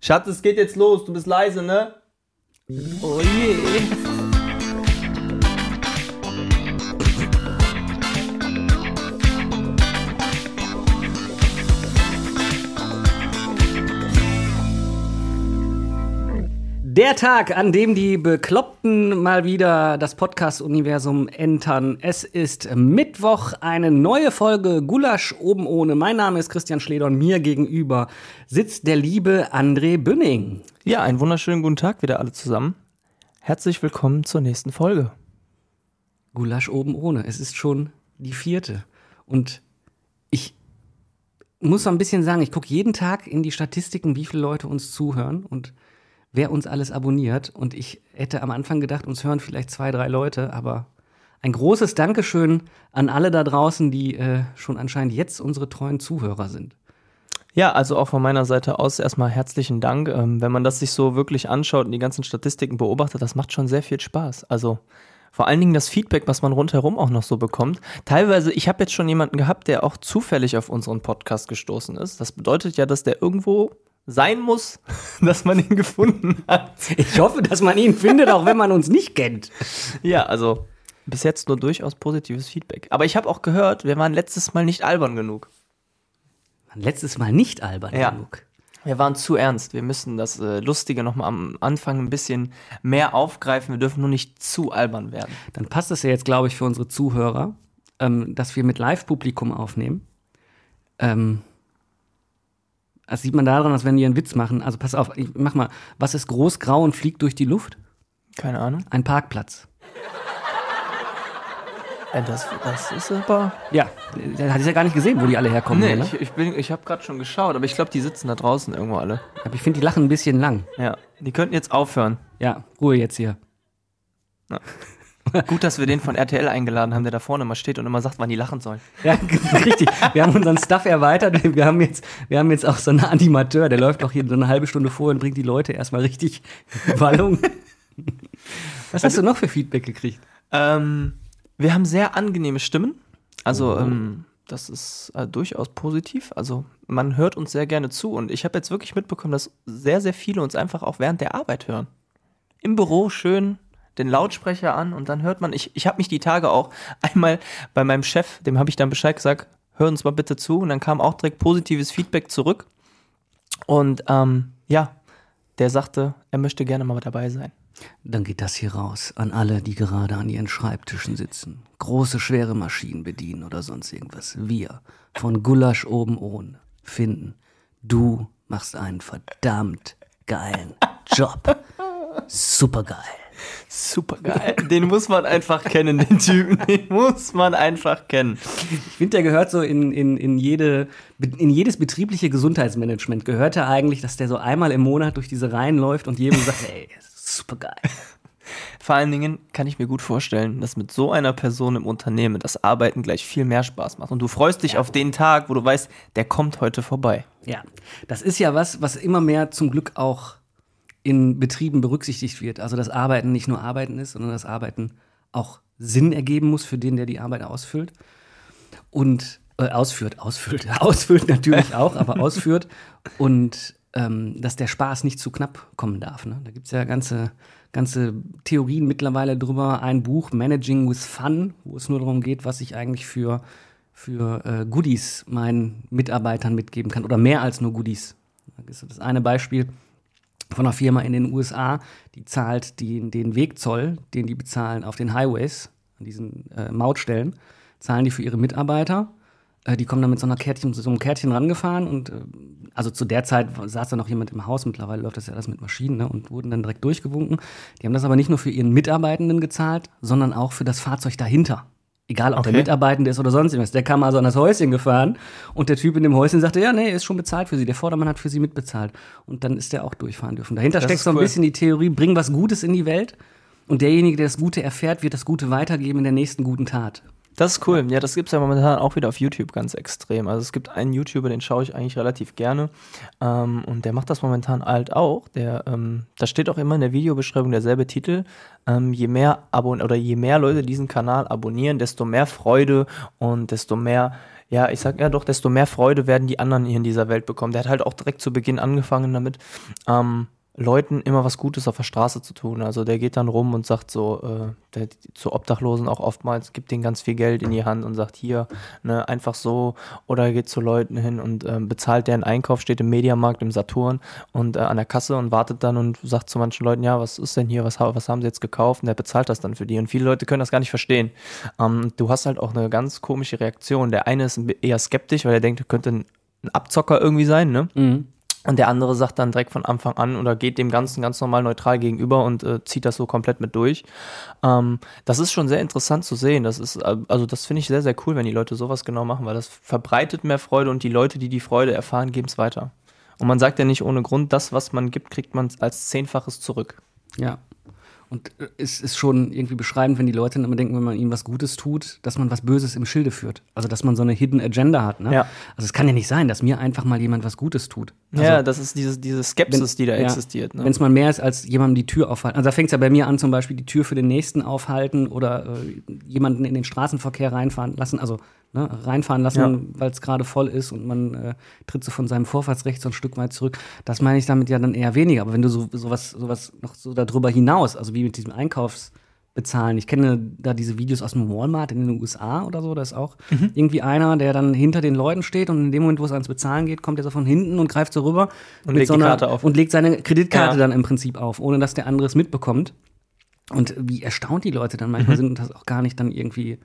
Schatz, es geht jetzt los. Du bist leise, ne? Oh je. Der Tag, an dem die Bekloppten mal wieder das Podcast-Universum entern. Es ist Mittwoch, eine neue Folge Gulasch oben ohne. Mein Name ist Christian Schleder und mir gegenüber sitzt der liebe André Bünning. Ja, einen wunderschönen guten Tag wieder alle zusammen. Herzlich willkommen zur nächsten Folge. Gulasch oben ohne. Es ist schon die vierte. Und ich muss so ein bisschen sagen, ich gucke jeden Tag in die Statistiken, wie viele Leute uns zuhören und wer uns alles abonniert. Und ich hätte am Anfang gedacht, uns hören vielleicht zwei, drei Leute, aber ein großes Dankeschön an alle da draußen, die äh, schon anscheinend jetzt unsere treuen Zuhörer sind. Ja, also auch von meiner Seite aus erstmal herzlichen Dank. Ähm, wenn man das sich so wirklich anschaut und die ganzen Statistiken beobachtet, das macht schon sehr viel Spaß. Also vor allen Dingen das Feedback, was man rundherum auch noch so bekommt. Teilweise, ich habe jetzt schon jemanden gehabt, der auch zufällig auf unseren Podcast gestoßen ist. Das bedeutet ja, dass der irgendwo sein muss, dass man ihn gefunden hat. Ich hoffe, dass man ihn findet, auch wenn man uns nicht kennt. Ja, also bis jetzt nur durchaus positives Feedback. Aber ich habe auch gehört, wir waren letztes Mal nicht albern genug. Letztes Mal nicht albern Ja. genug. Wir waren zu ernst. Wir müssen das äh, Lustige nochmal am Anfang ein bisschen mehr aufgreifen. Wir dürfen nur nicht zu albern werden. Dann passt es ja jetzt, glaube ich, für unsere Zuhörer, ähm, dass wir mit Live-Publikum aufnehmen. Ähm, das sieht man daran, dass wenn wir einen Witz machen, also pass auf, ich mach mal, was ist groß, grau und fliegt durch die Luft? Keine Ahnung. Ein Parkplatz. Äh, das, das ist aber. Ja, der hat es ja gar nicht gesehen, wo die alle herkommen. Nee, ne? ich, ich, bin- ich habe gerade schon geschaut, aber ich glaube, die sitzen da draußen irgendwo alle. Aber ich finde, die lachen ein bisschen lang. Ja, die könnten jetzt aufhören. Ja, Ruhe jetzt hier. Gut, dass wir den von RTL eingeladen haben, der da vorne mal steht und immer sagt, wann die lachen sollen. Ja, richtig. Wir haben unseren Stuff erweitert. Wir haben jetzt, wir haben jetzt auch so einen Animateur, der läuft auch hier so eine halbe Stunde vor und bringt die Leute erstmal richtig Wallung. Was hast du noch für Feedback gekriegt? Ähm, wir haben sehr angenehme Stimmen. Also, ähm, das ist äh, durchaus positiv. Also, man hört uns sehr gerne zu. Und ich habe jetzt wirklich mitbekommen, dass sehr, sehr viele uns einfach auch während der Arbeit hören. Im Büro schön den Lautsprecher an und dann hört man, ich, ich habe mich die Tage auch einmal bei meinem Chef, dem habe ich dann Bescheid gesagt, hör uns mal bitte zu. Und dann kam auch direkt positives Feedback zurück. Und ähm, ja, der sagte, er möchte gerne mal dabei sein. Dann geht das hier raus an alle, die gerade an ihren Schreibtischen sitzen, große, schwere Maschinen bedienen oder sonst irgendwas. Wir von Gulasch oben ohne finden, du machst einen verdammt geilen Job. Supergeil. Super geil. Den muss man einfach kennen, den Typen. Den muss man einfach kennen. Ich finde, der gehört so in, in, in, jede, in jedes betriebliche Gesundheitsmanagement. Gehört er eigentlich, dass der so einmal im Monat durch diese Reihen läuft und jedem sagt, ey, supergeil. Vor allen Dingen kann ich mir gut vorstellen, dass mit so einer Person im Unternehmen das Arbeiten gleich viel mehr Spaß macht. Und du freust dich auf den Tag, wo du weißt, der kommt heute vorbei. Ja, das ist ja was, was immer mehr zum Glück auch in Betrieben berücksichtigt wird. Also, dass Arbeiten nicht nur Arbeiten ist, sondern dass Arbeiten auch Sinn ergeben muss für den, der die Arbeit ausfüllt. Und äh, ausführt, ausfüllt, ausfüllt natürlich auch, aber ausführt. Und ähm, dass der Spaß nicht zu knapp kommen darf. Ne? Da gibt es ja ganze, ganze Theorien mittlerweile drüber. Ein Buch, Managing with Fun, wo es nur darum geht, was ich eigentlich für, für äh, Goodies meinen Mitarbeitern mitgeben kann. Oder mehr als nur Goodies. Das eine Beispiel von einer Firma in den USA, die zahlt den, den Wegzoll, den die bezahlen auf den Highways, an diesen äh, Mautstellen, zahlen die für ihre Mitarbeiter. Äh, die kommen dann mit so, einer Kärtchen, so einem Kärtchen rangefahren und äh, also zu der Zeit saß da noch jemand im Haus, mittlerweile läuft das ja alles mit Maschinen ne, und wurden dann direkt durchgewunken. Die haben das aber nicht nur für ihren Mitarbeitenden gezahlt, sondern auch für das Fahrzeug dahinter. Egal, ob der Okay. Mitarbeitende ist oder sonst irgendwas. Der kam also an das Häuschen gefahren und der Typ in dem Häuschen sagte, ja, nee, ist schon bezahlt für sie. Der Vordermann hat für sie mitbezahlt. Und dann ist der auch durchfahren dürfen. Dahinter Das steckt so ein cool. bisschen die Theorie, bring was Gutes in die Welt. Und derjenige, der das Gute erfährt, wird das Gute weitergeben in der nächsten guten Tat. Das ist cool. Ja, das gibt es ja momentan auch wieder auf YouTube ganz extrem. Also es gibt einen YouTuber, den schaue ich eigentlich relativ gerne. Ähm, und der macht das momentan halt auch. Der, ähm, da steht auch immer in der Videobeschreibung derselbe Titel. Ähm, je mehr Abon oder je mehr Leute diesen Kanal abonnieren, desto mehr Freude und desto mehr ja, ich sag ja doch, desto mehr Freude werden die anderen hier in dieser Welt bekommen. Der hat halt auch direkt zu Beginn angefangen damit, ähm, Leuten immer was Gutes auf der Straße zu tun. Also der geht dann rum und sagt so, äh, der, zu Obdachlosen auch oftmals, gibt denen ganz viel Geld in die Hand und sagt hier, ne, einfach so. Oder er geht zu Leuten hin und ähm, bezahlt deren Einkauf, steht im Mediamarkt, im Saturn und äh, an der Kasse und wartet dann und sagt zu manchen Leuten, ja, was ist denn hier, was, was haben sie jetzt gekauft? Und der bezahlt das dann für die. Und viele Leute können das gar nicht verstehen. Ähm, du hast halt auch eine ganz komische Reaktion. Der eine ist eher skeptisch, weil er denkt, könnte ein Abzocker irgendwie sein, ne? Mhm. Und der andere sagt dann direkt von Anfang an oder geht dem Ganzen ganz normal neutral gegenüber und äh, zieht das so komplett mit durch. Ähm, das ist schon sehr interessant zu sehen. Das ist, äh, also das finde ich sehr, sehr cool, wenn die Leute sowas genau machen, weil das verbreitet mehr Freude und die Leute, die die Freude erfahren, geben es weiter. Und man sagt ja nicht ohne Grund, das, was man gibt, kriegt man als Zehnfaches zurück. Ja. Und äh, es ist schon irgendwie beschreibend, wenn die Leute immer denken, wenn man ihnen was Gutes tut, dass man was Böses im Schilde führt. Also, dass man so eine Hidden Agenda hat. Ne? Ja. Also, es kann ja nicht sein, dass mir einfach mal jemand was Gutes tut. Also, ja, das ist diese, diese Skepsis, die da ja, existiert. Ne? Wenn es mal mehr ist, als jemandem die Tür aufhalten. Also, da fängt es ja bei mir an, zum Beispiel die Tür für den Nächsten aufhalten oder äh, jemanden in den Straßenverkehr reinfahren lassen. Also, ne, reinfahren lassen, Ja. weil es gerade voll ist und man äh, tritt so von seinem Vorfahrtsrecht so ein Stück weit zurück. Das meine ich damit ja dann eher weniger. Aber wenn du so sowas, sowas noch so darüber hinaus, also wie mit diesem Einkaufsbezahlen, ich kenne da diese Videos aus dem Walmart in den USA oder so, da ist auch Mhm. irgendwie einer, der dann hinter den Leuten steht und in dem Moment, wo es ans Bezahlen geht, kommt er so von hinten und greift so rüber Und legt die Karte auf. und legt seine Kreditkarte Ja. dann im Prinzip auf, ohne dass der andere es mitbekommt. Und wie erstaunt die Leute dann manchmal sind und das auch gar nicht dann irgendwie, Mhm.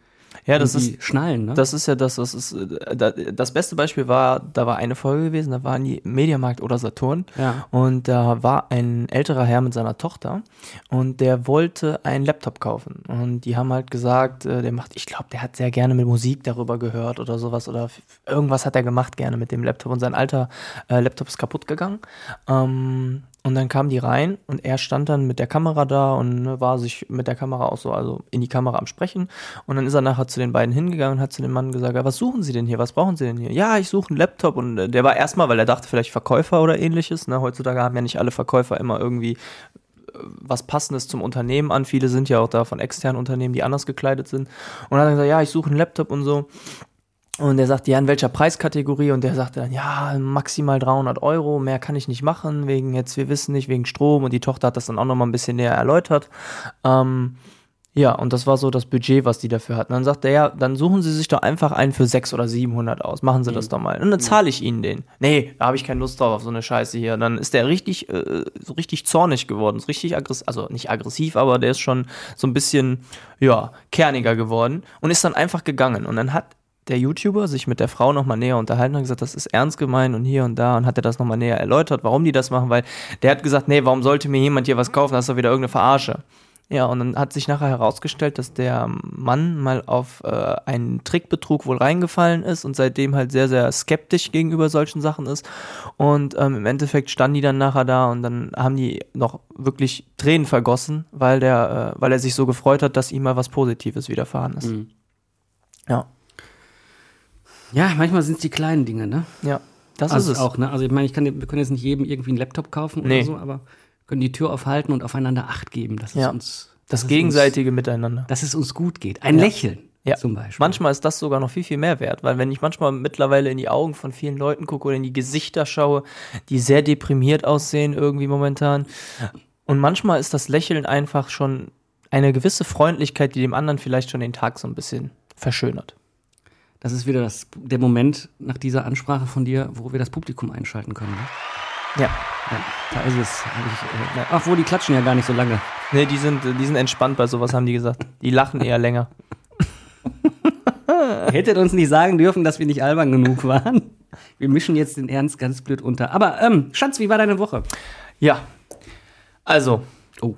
Ja, das ist, schnallen. Ne? Das ist ja das, was ist. da- Das beste Beispiel war, da war eine Folge gewesen, da waren die Mediamarkt oder Saturn. Ja. Und da war ein älterer Herr mit seiner Tochter und der wollte einen Laptop kaufen. Und die haben halt gesagt, äh, der macht, ich glaube, der hat sehr gerne mit Musik darüber gehört oder sowas oder irgendwas hat er gemacht gerne mit dem Laptop und sein alter äh, Laptop ist kaputt gegangen. Ähm, und dann kamen die rein und er stand dann mit der Kamera da und ne, war sich mit der Kamera auch so, also in die Kamera am Sprechen. Und dann ist er nachher zu den beiden hingegangen und hat zu dem Mann gesagt, was suchen Sie denn hier? Was brauchen Sie denn hier? Ja, ich suche einen Laptop. Und äh, der war erstmal, weil er dachte, vielleicht Verkäufer oder ähnliches. Ne? Heutzutage haben ja nicht alle Verkäufer immer irgendwie äh, was Passendes zum Unternehmen an. Viele sind ja auch da von externen Unternehmen, die anders gekleidet sind. Und dann hat er gesagt, ja, ich suche einen Laptop und so. Und er sagte, ja, in welcher Preiskategorie? Und der sagte dann, ja, maximal 300 Euro, mehr kann ich nicht machen, wegen jetzt, wir wissen nicht, wegen Strom. Und die Tochter hat das dann auch nochmal ein bisschen näher erläutert. Ähm, ja, und das war so das Budget, was die dafür hatten. Dann sagt er, ja, dann suchen Sie sich doch einfach einen für 600 oder 700 aus. Machen Sie das doch mal. Und dann zahle ich Ihnen den. Nee, da habe ich keine Lust drauf auf so eine Scheiße hier. Dann ist der richtig, äh, so richtig zornig geworden. Ist richtig aggressiv, also nicht aggressiv, aber der ist schon so ein bisschen, ja, kerniger geworden und ist dann einfach gegangen. Und dann hat der YouTuber sich mit der Frau nochmal näher unterhalten und gesagt, das ist ernst gemeint und hier und da und hat er das nochmal näher erläutert, warum die das machen, weil der hat gesagt, nee, warum sollte mir jemand hier was kaufen, das ist doch wieder irgendeine Verarsche. Ja, und dann hat sich nachher herausgestellt, dass der Mann mal auf äh, einen Trickbetrug wohl reingefallen ist und seitdem halt sehr, sehr skeptisch gegenüber solchen Sachen ist. Und ähm, im Endeffekt standen die dann nachher da und dann haben die noch wirklich Tränen vergossen, weil der, äh, weil er sich so gefreut hat, dass ihm mal was Positives widerfahren ist. Mhm. Ja, Ja, manchmal sind es die kleinen Dinge, ne? ja, das also ist es. auch, ne? Also ich meine, ich kann, wir können jetzt nicht jedem irgendwie einen Laptop kaufen Nee. oder so, aber können die Tür aufhalten und aufeinander Acht geben, dass es Ja. uns Das dass es gegenseitige Miteinander. uns, dass es uns gut geht. Ein Ja. Lächeln Ja. zum Beispiel. Manchmal ist das sogar noch viel, viel mehr wert, weil wenn ich manchmal mittlerweile in die Augen von vielen Leuten gucke oder in die Gesichter schaue, die sehr deprimiert aussehen irgendwie momentan. Und manchmal ist das Lächeln einfach schon eine gewisse Freundlichkeit, die dem anderen vielleicht schon den Tag so ein bisschen verschönert. Das ist wieder das, der Moment nach dieser Ansprache von dir, wo wir das Publikum einschalten können. Ne? Ja. Ja, da ist es. Ich, äh, obwohl, die klatschen ja gar nicht so lange. Nee, die sind, die sind entspannt bei sowas, haben die gesagt. Die lachen eher länger. Hättet uns nicht sagen dürfen, dass wir nicht albern genug waren. Wir mischen jetzt den Ernst ganz blöd unter. Aber, ähm, Schatz, wie war deine Woche? Ja. Also, Oh.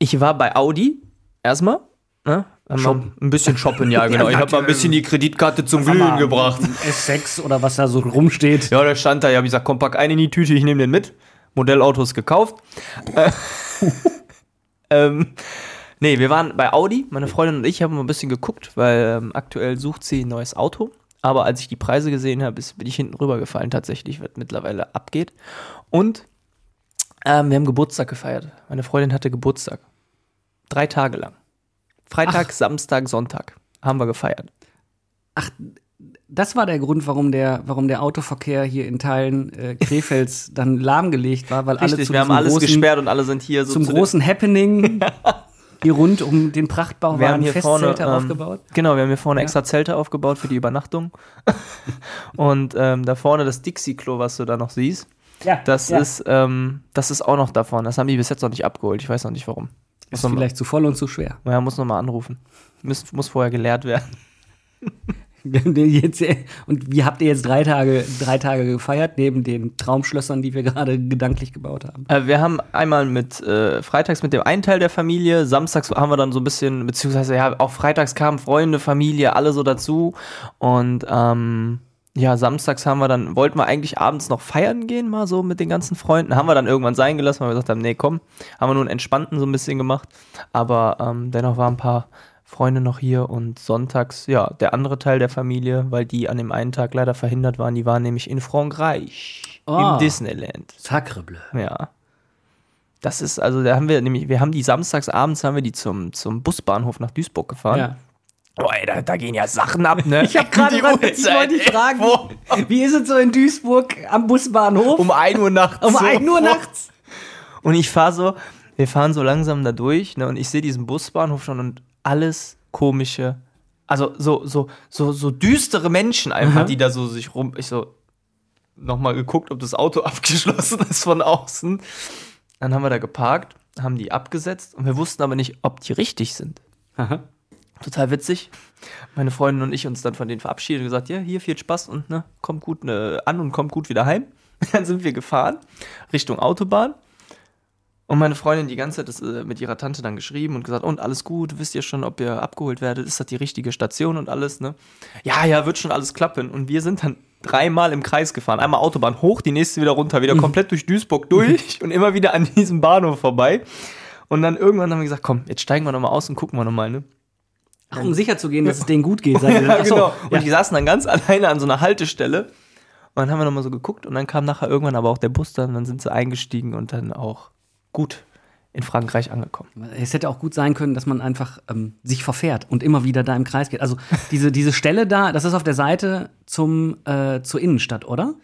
ich war bei Audi erstmal. Ne? Wir Ein bisschen shoppen, ja, genau. Ich habe mal ein bisschen die Kreditkarte zum Glühen gebracht. S6 oder was da so rumsteht. Ja, der stand da, ja, ich gesagt, komm, pack einen in die Tüte, ich nehme den mit. Modellauto ist gekauft. Äh, ähm, nee, wir waren bei Audi, meine Freundin und ich haben mal ein bisschen geguckt, weil ähm, aktuell sucht sie ein neues Auto. Aber als ich die Preise gesehen habe, bin ich hinten rübergefallen tatsächlich, was mittlerweile abgeht. Und ähm, wir haben Geburtstag gefeiert. Meine Freundin hatte Geburtstag. Drei Tage lang. Freitag, Samstag, Sonntag haben wir gefeiert. das war der Grund, warum der, warum der Autoverkehr hier in Teilen äh, Krefelds dann lahmgelegt war, weil alle Richtig, zu wir haben alles großen, gesperrt und alle sind hier so zum zu großen Happening hier rund um den Prachtbau wir haben waren hier vorne Festzelte ähm, aufgebaut. Genau, wir haben hier vorne Ja. extra Zelte aufgebaut für die Übernachtung. und ähm, da vorne das Dixie-Klo, was du da noch siehst, Ja, das ja. ist ähm, das ist auch noch davon. Das haben die bis jetzt noch nicht abgeholt. Ich weiß noch nicht warum. Ist mal- vielleicht zu voll und zu schwer. Ja, muss noch mal anrufen. Muss, muss vorher geleert werden. Jetzt, und wie habt ihr jetzt drei Tage, drei Tage gefeiert, neben den Traumschlössern, die wir gerade gedanklich gebaut haben? Äh, wir haben einmal mit äh, freitags mit dem einen Teil der Familie, samstags haben wir dann so ein bisschen, beziehungsweise ja, auch freitags kamen Freunde, Familie, alle so dazu. Und ähm, ja, samstags haben wir dann, wollten wir eigentlich abends noch feiern gehen, mal so mit den ganzen Freunden. Haben wir dann irgendwann sein gelassen, weil wir gesagt haben, nee, komm, haben wir nur einen entspannten so ein bisschen gemacht. Aber ähm, dennoch waren ein paar Freunde noch hier und sonntags, ja, der andere Teil der Familie, weil die an dem einen Tag leider verhindert waren, die waren nämlich in Frankreich, Ah. im Disneyland. Sacrebleu. Ja. Das ist, also da haben wir nämlich, wir haben die samstags abends haben wir die zum, zum Busbahnhof nach Duisburg gefahren. Ja. Boah, ey, da, da gehen ja Sachen ab, ne? Ich habe gerade ich wollte dich fragen, wo? wie ist es so in Duisburg am Busbahnhof? Um 1 Uhr nachts. Um so. 1 Uhr nachts? Und ich fahre so, wir fahren so langsam da durch, ne? Und ich sehe diesen Busbahnhof schon und alles komische, also so, so, so, so düstere Menschen einfach, Aha. die da so sich rum, ich so nochmal geguckt, ob das Auto abgeschlossen ist von außen. Dann haben wir da geparkt, haben die abgesetzt und wir wussten aber nicht, ob die richtig sind. Aha. Total witzig. Meine Freundin und ich uns dann von denen verabschiedet und gesagt, ja, hier viel Spaß und ne, kommt gut ne, an und kommt gut wieder heim. Dann sind wir gefahren Richtung Autobahn. Und meine Freundin die ganze Zeit das, äh, mit ihrer Tante dann geschrieben und gesagt, und alles gut, wisst ihr schon, ob ihr abgeholt werdet, ist das die richtige Station und alles, ne? Ja, ja, wird schon alles klappen. Und wir sind dann dreimal im Kreis gefahren. Einmal Autobahn hoch, die nächste wieder runter, wieder komplett durch Duisburg durch und immer wieder an diesem Bahnhof vorbei. Und dann irgendwann haben wir gesagt, komm, jetzt steigen wir nochmal aus und gucken wir nochmal, ne? Ach, um sicher zu gehen, dass es denen gut geht. Seid Ja, Ach so, genau. Und ja. die saßen dann ganz alleine an so einer Haltestelle. Und dann haben wir nochmal so geguckt und dann kam nachher irgendwann aber auch der Bus dann, dann sind sie eingestiegen und dann auch gut in Frankreich angekommen. Es hätte auch gut sein können, dass man einfach ähm, sich verfährt und immer wieder da im Kreis geht. Also diese, diese Stelle da, das ist auf der Seite zum, äh, zur Innenstadt, oder?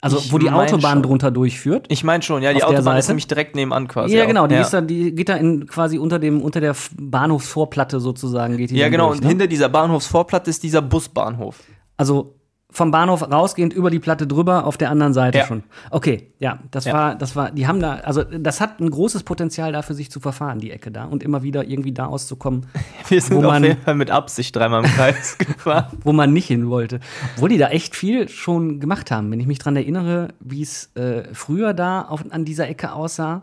Also Ich wo die Autobahn schon. drunter durchführt. Ich meine schon, ja, die Autobahn ist Seite? nämlich direkt nebenan quasi. ja, genau, die, ja. ist da, die geht da in, quasi unter, dem, unter der Bahnhofsvorplatte sozusagen. Geht die ja, genau, durch, und ne? hinter dieser Bahnhofsvorplatte ist dieser Busbahnhof. Also vom Bahnhof rausgehend über die Platte drüber, auf der anderen Seite Ja. schon. Okay, ja, das Ja. war, das war, die haben da, also das hat ein großes Potenzial dafür, sich zu verfahren, die Ecke da, und immer wieder irgendwie da auszukommen, Wir sind Wo auf man- jeden Fall mit Absicht dreimal im Kreis gefahren. wo man nicht hin wollte. Obwohl die da echt viel schon gemacht haben. Wenn ich mich dran erinnere, wie es äh, früher da auf, an dieser Ecke aussah,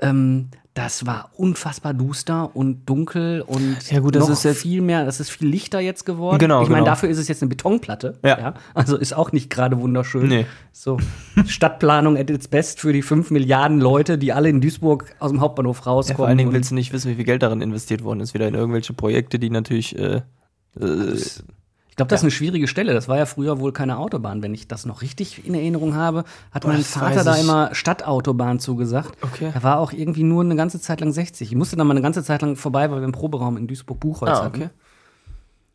ähm, das war unfassbar duster und dunkel und Ja, gut, das noch ist jetzt- viel mehr, das ist viel lichter jetzt geworden. Genau, ich meine, genau. dafür ist es jetzt eine Betonplatte. Ja. Also ist auch nicht gerade wunderschön. Nee. So, Stadtplanung at its best für die 5 Milliarden Leute, die alle in Duisburg aus dem Hauptbahnhof Ja, rauskommen. vor allen Dingen willst du nicht wissen, wie viel Geld darin investiert worden ist. Wieder in irgendwelche Projekte, die natürlich. Äh, äh, glaube, das ist eine schwierige Stelle. Das war ja früher wohl keine Autobahn. Wenn ich das noch richtig in Erinnerung habe, hat mein das Vater da immer Stadtautobahn zugesagt. Okay. Er war auch irgendwie nur eine ganze Zeit lang 60. Ich musste dann mal eine ganze Zeit lang vorbei, weil wir einen Proberaum in Duisburg-Buchholz ah, hatten. okay.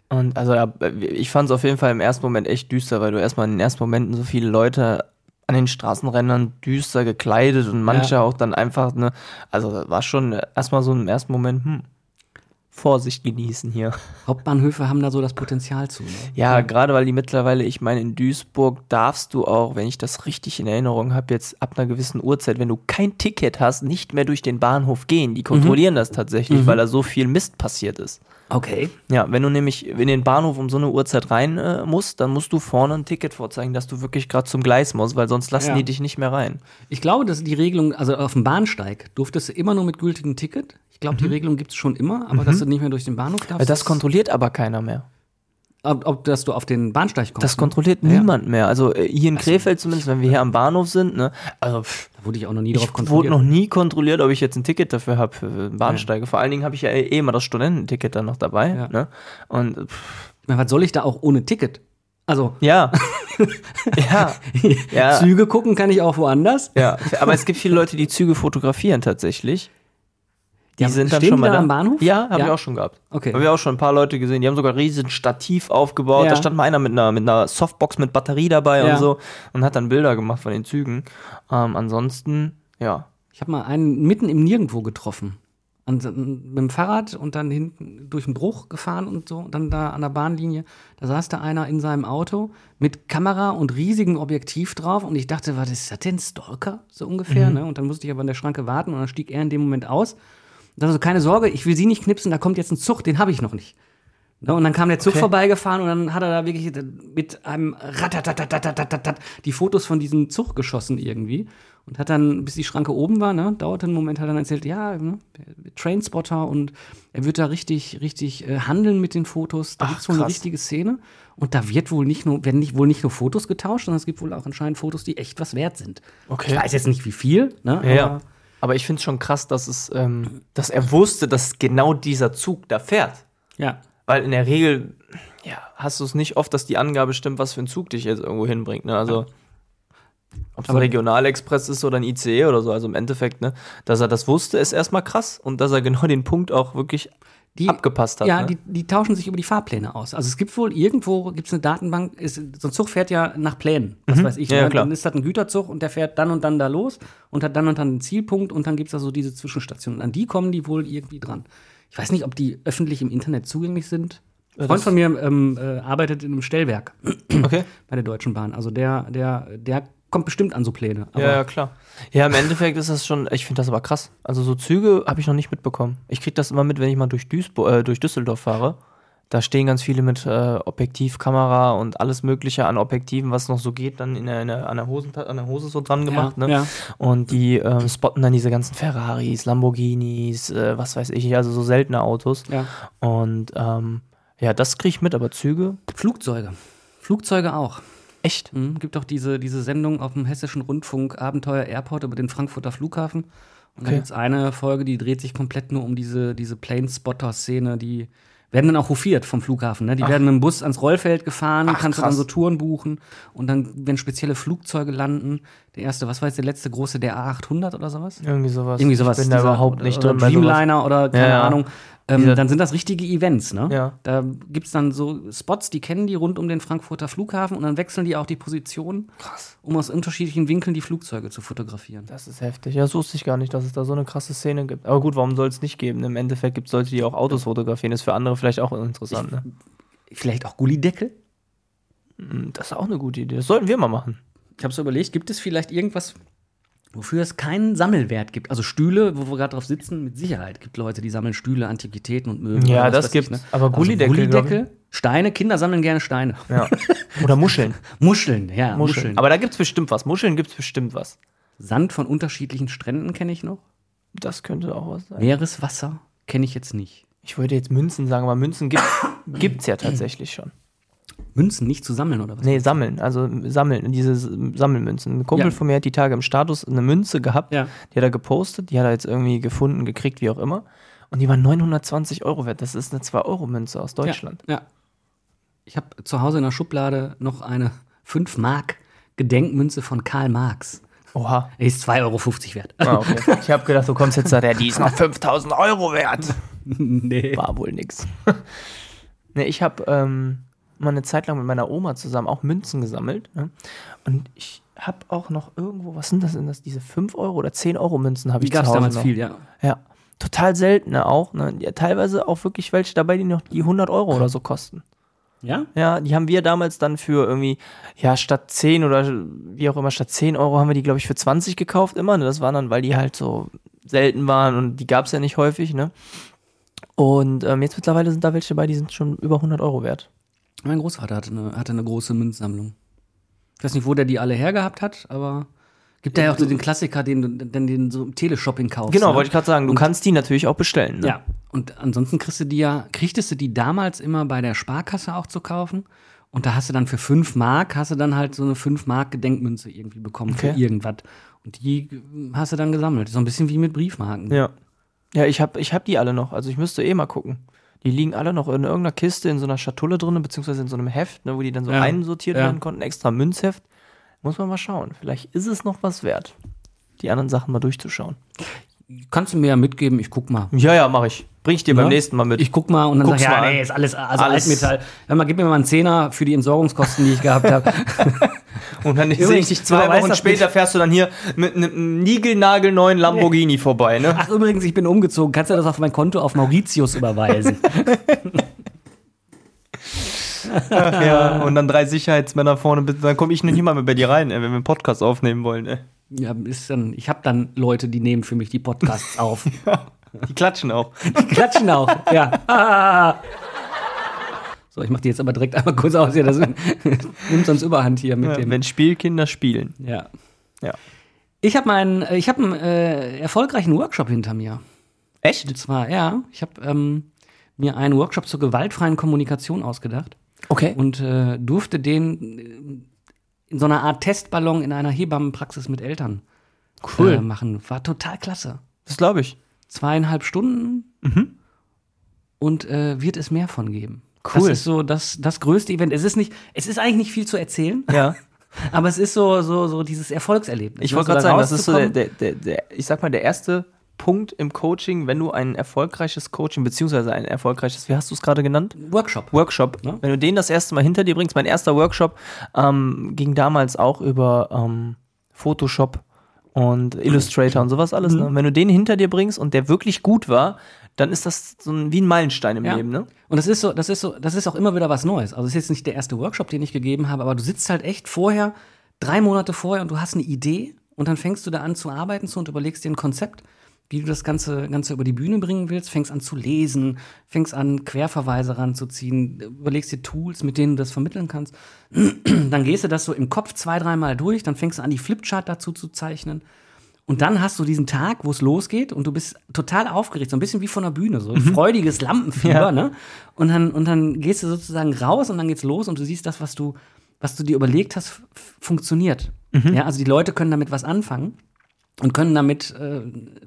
Und also ja, ich fand es auf jeden Fall im ersten Moment echt düster, weil du erstmal in den ersten Momenten so viele Leute an den Straßenrändern düster gekleidet und manche Ja. auch dann einfach, ne, also das war schon erstmal so im ersten Moment, hm, Vorsicht genießen hier. Hauptbahnhöfe haben da so das Potenzial zu. Ne? Ja, gerade weil die mittlerweile, ich meine, in Duisburg darfst du auch, wenn ich das richtig in Erinnerung habe, jetzt ab einer gewissen Uhrzeit, wenn du kein Ticket hast, nicht mehr durch den Bahnhof gehen. Die kontrollieren das tatsächlich, weil da so viel Mist passiert ist. Okay. Ja, wenn du nämlich in den Bahnhof um so eine Uhrzeit rein äh, musst, dann musst du vorne ein Ticket vorzeigen, dass du wirklich gerade zum Gleis musst, weil sonst lassen Ja. die dich nicht mehr rein. Ich glaube, dass die Regelung, also auf dem Bahnsteig durftest du immer nur mit gültigem Ticket. Ich glaube, die Regelung gibt es schon immer, aber dass du nicht mehr durch den Bahnhof darfst. Weil das kontrolliert aber keiner mehr. Ob, ob dass du auf den Bahnsteig kommst. Das ne? kontrolliert Ja. niemand mehr. Also äh, hier in Krefeld zumindest, wenn wir hier am Bahnhof sind, ne, also pff, Da wurde ich auch noch nie drauf wurde kontrolliert. noch nie kontrolliert, ob ich jetzt ein Ticket dafür habe für einen Bahnsteige. Vor allen Dingen habe ich ja eh immer das Studententicket dann noch dabei. Ja. Ne? Und pff, was soll ich da auch ohne Ticket? Also, ja, ja, ja, Züge gucken kann ich auch woanders. ja. Aber es gibt viele Leute, die Züge fotografieren tatsächlich. Die Ja, sind dann schon mal da am Bahnhof? Ja, haben Ja. wir auch schon gehabt. Okay. Haben wir auch schon ein paar Leute gesehen. Die haben sogar riesen Stativ aufgebaut. Ja. Da stand mal einer mit einer, mit einer Softbox mit Batterie dabei Ja. und so und hat dann Bilder gemacht von den Zügen. Ähm, ansonsten, ja. Ich habe mal einen mitten im Nirgendwo getroffen. An, mit dem Fahrrad und dann hinten durch den Bruch gefahren und so. Und dann da an der Bahnlinie, da saß da einer in seinem Auto mit Kamera und riesigem Objektiv drauf. Und ich dachte, was ist das denn? Stalker? So ungefähr. Ne? Und dann musste ich aber an der Schranke warten und dann stieg er in dem Moment aus. Dann so, keine Sorge, ich will sie nicht knipsen, da kommt jetzt ein Zug, den habe ich noch nicht. Ne? Und dann kam der Zug Okay. vorbeigefahren und dann hat er da wirklich mit einem Ratatatatatatat die Fotos von diesem Zug geschossen irgendwie. Und hat dann, bis die Schranke oben war, ne, dauerte einen Moment, hat er dann erzählt, ja, ne, Trainspotter und er wird da richtig, richtig äh, handeln mit den Fotos. Da Ach, gibt's wohl eine richtige Szene. Und da wird wohl nicht nur, werden nicht, wohl nicht nur Fotos getauscht, sondern es gibt wohl auch anscheinend Fotos, die echt was wert sind. Okay. Ich weiß jetzt nicht wie viel, ne? Ja. Aber- ich finde es schon krass, dass es, ähm, dass er wusste, dass genau dieser Zug da fährt. ja. Weil in der Regel, ja, hast du es nicht oft, dass die Angabe stimmt, was für ein Zug dich jetzt irgendwo hinbringt. Ne? Also, ob es ein Regionalexpress ist oder ein ICE oder so, also im Endeffekt, ne, dass er das wusste, ist erstmal krass und dass er genau den Punkt auch wirklich Die- abgepasst hat. Ja, ne? die, die tauschen sich über die Fahrpläne aus. Also es gibt wohl irgendwo gibt's eine Datenbank, ist, so ein Zug fährt ja nach Plänen, was weiß ich. Mhm. Ja, ne? klar. Dann ist das ein Güterzug und der fährt dann und dann da los und hat dann und dann einen Zielpunkt und dann gibt's da so diese Zwischenstationen. An die kommen die wohl irgendwie dran. Ich weiß nicht, ob die öffentlich im Internet zugänglich sind. Ein Freund das- von mir ähm, äh, arbeitet in einem Stellwerk okay. bei der Deutschen Bahn. Also der, der, der kommt bestimmt an so Pläne. Ja, ja, klar. Ja, im Endeffekt ist das schon, ich finde das aber krass. Also so Züge habe ich noch nicht mitbekommen. Ich kriege das immer mit, wenn ich mal durch, Duisburg, äh, durch Düsseldorf fahre. Da stehen ganz viele mit äh, Objektivkamera und alles Mögliche an Objektiven, was noch so geht, dann in der, in der, an, der Hosen, an der Hose so dran gemacht. ja, ne? ja. Und die ähm, spotten dann diese ganzen Ferraris, Lamborghinis, äh, was weiß ich, also so seltene Autos. ja. Und ähm, ja, das kriege ich mit, aber Züge, Flugzeuge. Flugzeuge auch. Echt. Mhm, gibt doch diese, diese Sendung auf dem Hessischen Rundfunk Abenteuer Airport über den Frankfurter Flughafen. Und da Okay. gibt es eine Folge, die dreht sich komplett nur um diese, diese Planespotter-Szene, die werden dann auch hofiert vom Flughafen. Ne? Die werden mit dem Bus ans Rollfeld gefahren, Ach, kannst du dann krass. so Touren buchen und dann, wenn spezielle Flugzeuge landen, der erste, was war jetzt der letzte große, der A800 oder sowas? Irgendwie sowas. Irgendwie sowas. Ich bin da überhaupt nicht oder drin. bei sowas. Dreamliner oder keine Ja, ja. Ahnung. Ähm, dann sind das richtige Events, ne? Ja. Da gibt es dann so Spots, die kennen die rund um den Frankfurter Flughafen und dann wechseln die auch die Position, Krass. um aus unterschiedlichen Winkeln die Flugzeuge zu fotografieren. Das ist heftig. Ja, das wusste ich gar nicht, dass es da so eine krasse Szene gibt. Aber gut, warum soll es nicht geben? Im Endeffekt gibt es Leute, die auch Autos fotografieren. Ist für andere vielleicht auch interessant. Ne? Vielleicht auch Gullideckel? Hm, Das ist auch eine gute Idee. Das sollten wir mal machen. Ich habe so überlegt, gibt es vielleicht irgendwas, wofür es keinen Sammelwert gibt? Also Stühle, wo wir gerade drauf sitzen, mit Sicherheit gibt Leute, die sammeln Stühle, Antiquitäten und Möbel. Ja, das. Ich, ne? Aber Gullideckel, ich. Gullideckel, Steine, Kinder sammeln gerne Steine. Ja. Oder Muscheln. Muscheln, ja, Muscheln. Muscheln. Aber da gibt es bestimmt was. Muscheln gibt es bestimmt was. Sand von unterschiedlichen Stränden kenne ich noch. Das könnte auch was sein. Meereswasser kenne ich jetzt nicht. Ich wollte jetzt Münzen sagen, aber Münzen gibt es ja tatsächlich schon. Münzen nicht zu sammeln oder was? Nee, sammeln. Also sammeln, diese Sammelmünzen. Ein Kumpel Ja. von mir hat die Tage im Status eine Münze gehabt. Ja. Die hat er gepostet. Die hat er jetzt irgendwie gefunden, gekriegt, wie auch immer. Und die war 920 Euro wert. Das ist eine 2-Euro-Münze aus Deutschland. Ja. ja. Ich habe zu Hause in der Schublade noch eine 5 Mark Gedenkmünze von Karl Marx. Oha. Die ist 2,50 Euro wert. Ah, okay. Ich habe gedacht, du kommst jetzt da, der, die ist noch 5000 Euro wert. nee. War wohl nix. nee, ich habe ähm, mal eine Zeit lang mit meiner Oma zusammen auch Münzen gesammelt. Ne? Und ich habe auch noch irgendwo, was sind das denn das? Diese 5 Euro oder 10 Euro Münzen habe ich gab es damals noch. viel, ja. Ja. Total seltene auch. Ne? Ja, teilweise auch wirklich welche dabei, die noch die 100 Euro oder so kosten. Ja? Ja, die haben wir damals dann für irgendwie, ja, statt 10 oder wie auch immer, statt 10 Euro haben wir die, glaube ich, für 20 gekauft immer. Ne? Das waren dann, weil die halt so selten waren und die gab es ja nicht häufig, ne? Und ähm, jetzt mittlerweile sind da welche dabei, die sind schon über 100 Euro wert. Mein Großvater hatte eine, hatte eine große Münzsammlung. Ich weiß nicht, wo der die alle hergehabt hat, aber gibt ja auch so den Klassiker, den du den, den so im Teleshopping kaufst. Genau, ne? wollte ich gerade sagen, du Und- kannst die natürlich auch bestellen. Ne? Ja, und ansonsten kriegst du die ja, kriegtest du die damals immer bei der Sparkasse auch zu kaufen. Und da hast du dann für 5 Mark, hast du dann halt so eine 5 Mark Gedenkmünze irgendwie bekommen für Okay. irgendwas. Und die hast du dann gesammelt. So ein bisschen wie mit Briefmarken. Ja. Ja, ich habe ich hab die alle noch. Also ich müsste eh mal gucken. Die liegen alle noch in irgendeiner Kiste, in so einer Schatulle drin, beziehungsweise in so einem Heft, ne, wo die dann so Ja. einsortiert Ja. werden konnten. Extra Münzheft. Muss man mal schauen. Vielleicht ist es noch was wert, die anderen Sachen mal durchzuschauen. Kannst du mir ja mitgeben, ich guck mal. Ja, ja, mache ich. Bring ich dir beim Ja? nächsten Mal mit. Ich guck mal und dann sag Guck's ich, ja, nee, ist alles, also Alles- Altmetall. Hör mal, gib mir mal einen Zehner für die Entsorgungskosten, die ich gehabt habe. und dann sehe ich dich zwei Wochen später, fährst du dann hier mit einem niegelnagelneuen Lamborghini vorbei, ne? Ach, übrigens, ich bin umgezogen. Kannst du das auf mein Konto auf Mauritius überweisen? Ja, und dann drei Sicherheitsmänner vorne, dann komme ich nicht mal mehr bei dir rein, wenn wir einen Podcast aufnehmen wollen. Ey. ja, ist dann, ich habe dann Leute, die nehmen für mich die Podcasts auf. Die klatschen auch. Die klatschen auch. Ja. Ah. So, ich mach die jetzt aber direkt einmal kurz aus. Ja, das nimmt sonst Überhand hier mit Ja, dem. wenn Spielkinder spielen. Ja. Ja. Ich habe meinen, äh, ich habe einen äh, erfolgreichen Workshop hinter mir. Echt? Und zwar, ja, ich habe ähm, mir einen Workshop zur gewaltfreien Kommunikation ausgedacht Okay. und äh, durfte den äh, in so einer Art Testballon in einer Hebammenpraxis mit Eltern Cool. äh, machen. War total klasse. Das glaube ich. Zweieinhalb Stunden und äh, wird es mehr von geben. Cool. Das ist so das, das größte Event. Es ist nicht, es ist eigentlich nicht viel zu erzählen, Ja. aber es ist so, so, so dieses Erfolgserlebnis. Ich ne? wollte gerade sagen, das ist so der, der, der, der, ich sag mal, der erste Punkt im Coaching, wenn du ein erfolgreiches Coaching, beziehungsweise ein erfolgreiches, wie hast du es gerade genannt? Workshop. Workshop. Ja. Wenn du den das erste Mal hinter dir bringst, mein erster Workshop ähm, ging damals auch über ähm, Photoshop und Illustrator und sowas alles. Mhm. Ne? Und Wenn du den hinter dir bringst und der wirklich gut war, dann ist das so ein, wie ein Meilenstein im Ja. Leben. Ne? Und das ist so, das ist so, das ist auch immer wieder was Neues. Also es ist jetzt nicht der erste Workshop, den ich gegeben habe, aber du sitzt halt echt vorher, drei Monate vorher und du hast eine Idee und dann fängst du da an zu arbeiten zu und überlegst dir ein Konzept, wie du das Ganze, Ganze über die Bühne bringen willst, fängst an zu lesen, fängst an, Querverweise ranzuziehen, überlegst dir Tools, mit denen du das vermitteln kannst. Dann gehst du das so im Kopf zwei, dreimal durch, dann fängst du an, die Flipchart dazu zu zeichnen. Und dann hast du diesen Tag, wo es losgeht und du bist total aufgeregt, so ein bisschen wie von der Bühne, so ein freudiges Lampenfieber, Ja. ne? Und dann, und dann gehst du sozusagen raus und dann geht's los und du siehst das, was du, was du dir überlegt hast, funktioniert. Ja, also die Leute können damit was anfangen und können damit äh,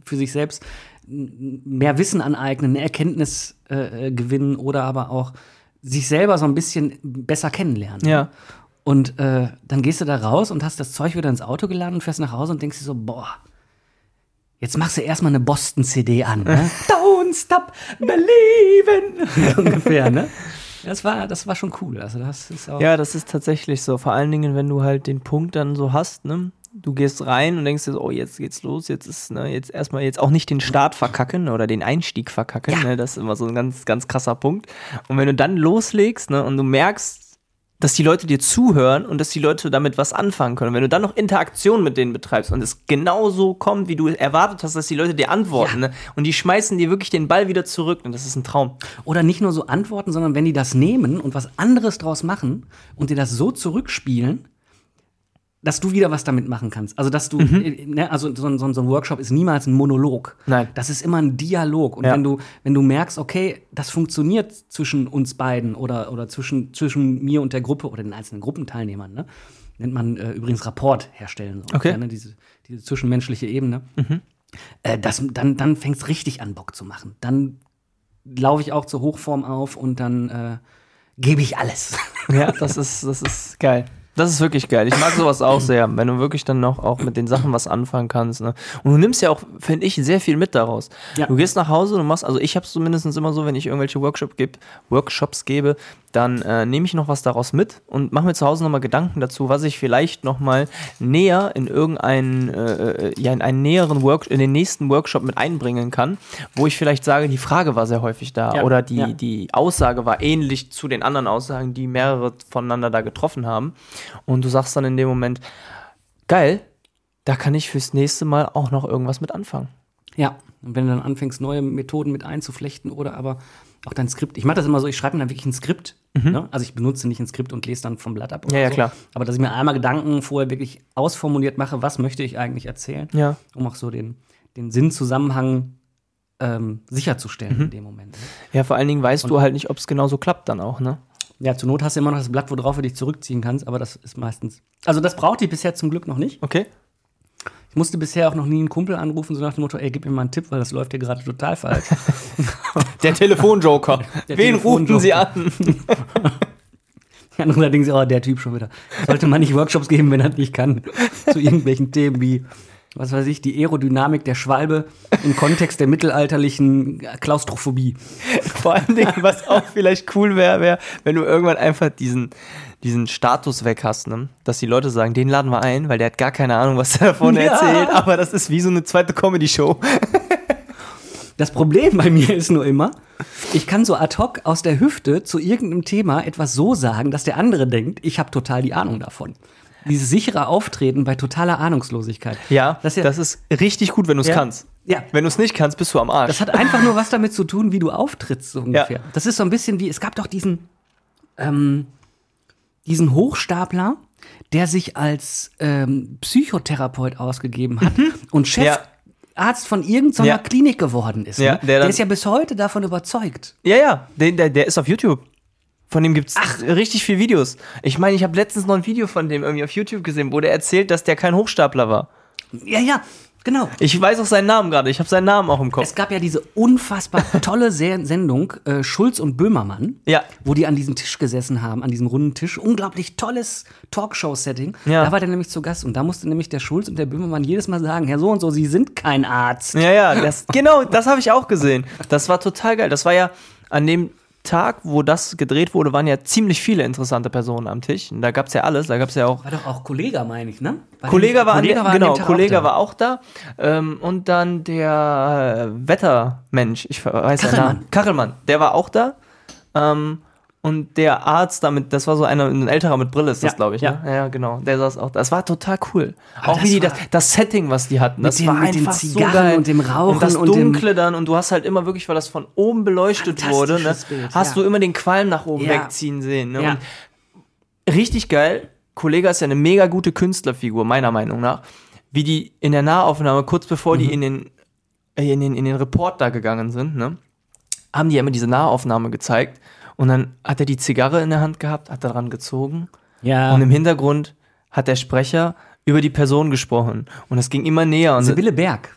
für sich selbst mehr Wissen aneignen, eine Erkenntnis äh, äh, gewinnen oder aber auch sich selber so ein bisschen besser kennenlernen. Ja. Und äh, dann gehst du da raus und hast das Zeug wieder ins Auto geladen und fährst nach Hause und denkst dir so, boah, jetzt machst du erstmal eine Boston-CD an, ne? Don't stop believing! Ungefähr, ne? Das war, das war schon cool. Also das ist auch. Ja, das ist tatsächlich so. Vor allen Dingen, wenn du halt den Punkt dann so hast, ne? Du gehst rein und denkst dir so, oh, jetzt geht's los, jetzt ist, ne, jetzt erstmal jetzt auch nicht den Start verkacken oder den Einstieg verkacken, Ja. ne? Das ist immer so ein ganz, ganz krasser Punkt. Und wenn du dann loslegst, ne, und du merkst, dass die Leute dir zuhören und dass die Leute damit was anfangen können. Wenn du dann noch Interaktion mit denen betreibst und es genauso kommt, wie du erwartet hast, dass die Leute dir antworten, Ja. ne? Und die schmeißen dir wirklich den Ball wieder zurück, und das ist ein Traum. Oder nicht nur so antworten, sondern wenn die das nehmen und was anderes draus machen und dir das so zurückspielen, dass du wieder was damit machen kannst. Also, dass du, äh, ne, also so ein, so so ein Workshop ist niemals ein Monolog. Nein. Das ist immer ein Dialog. Und Ja. wenn du, wenn du merkst, okay, das funktioniert zwischen uns beiden oder, oder zwischen, zwischen mir und der Gruppe oder den einzelnen Gruppenteilnehmern, ne? Nennt man äh, übrigens Rapport herstellen. So, Okay. Ne? Diese, diese zwischenmenschliche Ebene. Äh, das, dann dann fängt es richtig an, Bock zu machen. Dann laufe ich auch zur Hochform auf und dann äh, gebe ich alles. Ja, das ist, das ist geil. Das ist wirklich geil. Ich mag sowas auch sehr, wenn du wirklich dann noch auch mit den Sachen was anfangen kannst. Ne? Und du nimmst ja auch, finde ich, sehr viel mit daraus. Ja. Du gehst nach Hause, du machst, also ich habe es zumindest immer so, wenn ich irgendwelche Workshop geb, Workshops gebe, dann äh, nehme ich noch was daraus mit und mache mir zu Hause nochmal Gedanken dazu, was ich vielleicht nochmal näher in irgendeinen, äh, äh, ja, in einen näheren Work, in den nächsten Workshop mit einbringen kann, wo ich vielleicht sage, die Frage war sehr häufig da Ja, oder die, ja. die Aussage war ähnlich zu den anderen Aussagen, die mehrere voneinander da getroffen haben. Und du sagst dann in dem Moment, geil, da kann ich fürs nächste Mal auch noch irgendwas mit anfangen. Ja, und wenn du dann anfängst, neue Methoden mit einzuflechten oder aber auch dein Skript. Ich mache das immer so, ich schreibe mir dann wirklich ein Skript. Ne? Also ich benutze nicht ein Skript und lese dann vom Blatt ab. Oder Mhm. Ja, ja, so. klar. Aber dass ich mir einmal Gedanken vorher wirklich ausformuliert mache, was möchte ich eigentlich erzählen, Ja. um auch so den, den Sinnzusammenhang ähm, sicherzustellen Mhm. in dem Moment. Ne? Ja, vor allen Dingen weißt du halt nicht, ob es genauso klappt dann auch, ne? Ja, zur Not hast du immer noch das Blatt, worauf du dich zurückziehen kannst, aber das ist meistens. Also das brauchte ich bisher zum Glück noch nicht. Okay? Ich musste bisher auch noch nie einen Kumpel anrufen, so nach dem Motto, ey, gib mir mal einen Tipp, weil das läuft ja gerade total falsch. Der Telefonjoker. Der Wen rufen Sie an? Allerdings, oh, der Typ schon wieder. Sollte man nicht Workshops geben, wenn er nicht kann. Zu irgendwelchen Themen wie was weiß ich, die Aerodynamik der Schwalbe im Kontext der mittelalterlichen Klaustrophobie. Vor allen Dingen, was auch vielleicht cool wäre, wäre, wenn du irgendwann einfach diesen, diesen Status weg hast, ne? dass die Leute sagen, den laden wir ein, weil der hat gar keine Ahnung, was er davon Ja. erzählt, aber das ist wie so eine zweite Comedy-Show. Das Problem bei mir ist nur immer, ich kann so ad hoc aus der Hüfte zu irgendeinem Thema etwas so sagen, dass der andere denkt, ich habe total die Ahnung davon. Dieses sichere Auftreten bei totaler Ahnungslosigkeit. Ja, Das das, ist richtig gut, wenn du es Ja. kannst. Ja. Wenn du es nicht kannst, bist du am Arsch. Das hat einfach nur was damit zu tun, wie du auftrittst, so ungefähr. Das ist so ein bisschen wie, es gab doch diesen, ähm, diesen Hochstapler, der sich als ähm, Psychotherapeut ausgegeben hat und Chefarzt von irgendeiner Ja. Klinik geworden ist. Ja, ne? der der, ist ja bis heute davon überzeugt. Ja, ja, der, der, der ist auf YouTube. Von dem gibt's richtig viele Videos. Ich meine, ich habe letztens noch ein Video von dem irgendwie auf YouTube gesehen, wo der erzählt, dass der kein Hochstapler war. Ja, ja, genau. Ich weiß auch seinen Namen gerade. Ich habe seinen Namen auch im Kopf. Es gab ja diese unfassbar tolle Se- Sendung äh, Schulz und Böhmermann, Ja. wo die an diesem Tisch gesessen haben, an diesem runden Tisch. Unglaublich tolles Talkshow-Setting. Ja. Da war der nämlich zu Gast und da musste nämlich der Schulz und der Böhmermann jedes Mal sagen, Herr so und so, Sie sind kein Arzt. Ja, ja, das, genau, das habe ich auch gesehen. Das war total geil. Das war ja an dem Tag, wo das gedreht wurde, waren ja ziemlich viele interessante Personen am Tisch. Und da gab's ja alles. Da gab's ja auch War doch auch Kollege, meine ich, ne? War Kollege der- war, an, der, an genau, Kollege auch da. war auch da. Ähm, und dann der äh, Wettermensch, ich weiß Kachelmann. Kachelmann, der war auch da. Ähm, und der Arzt damit, das war so einer, ein älterer mit Brille ist das, Ja, glaube ich. ja. Ne? ja, genau. Der saß auch da. Das war total cool. Aber auch das wie die das, das Setting, was die hatten, das den- war mit den einfach Zigarren so geil. und dem Rauchen und das und Dunkle dann. Und du hast halt immer wirklich, weil das von oben beleuchtet wurde, ne, Bild, hast ja. du immer den Qualm nach oben wegziehen sehen. Ne? Und richtig geil. Kollege ist ja eine mega gute Künstlerfigur, meiner Meinung nach. Wie die in der Nahaufnahme, kurz bevor Mhm. die in den, äh, in den, in den Report da gegangen sind, ne, haben die ja immer diese Nahaufnahme gezeigt. Und dann hat er die Zigarre in der Hand gehabt, hat daran gezogen. Ja. Und im Hintergrund hat der Sprecher über die Person gesprochen. Und es ging immer näher. Und Sibylle Berg.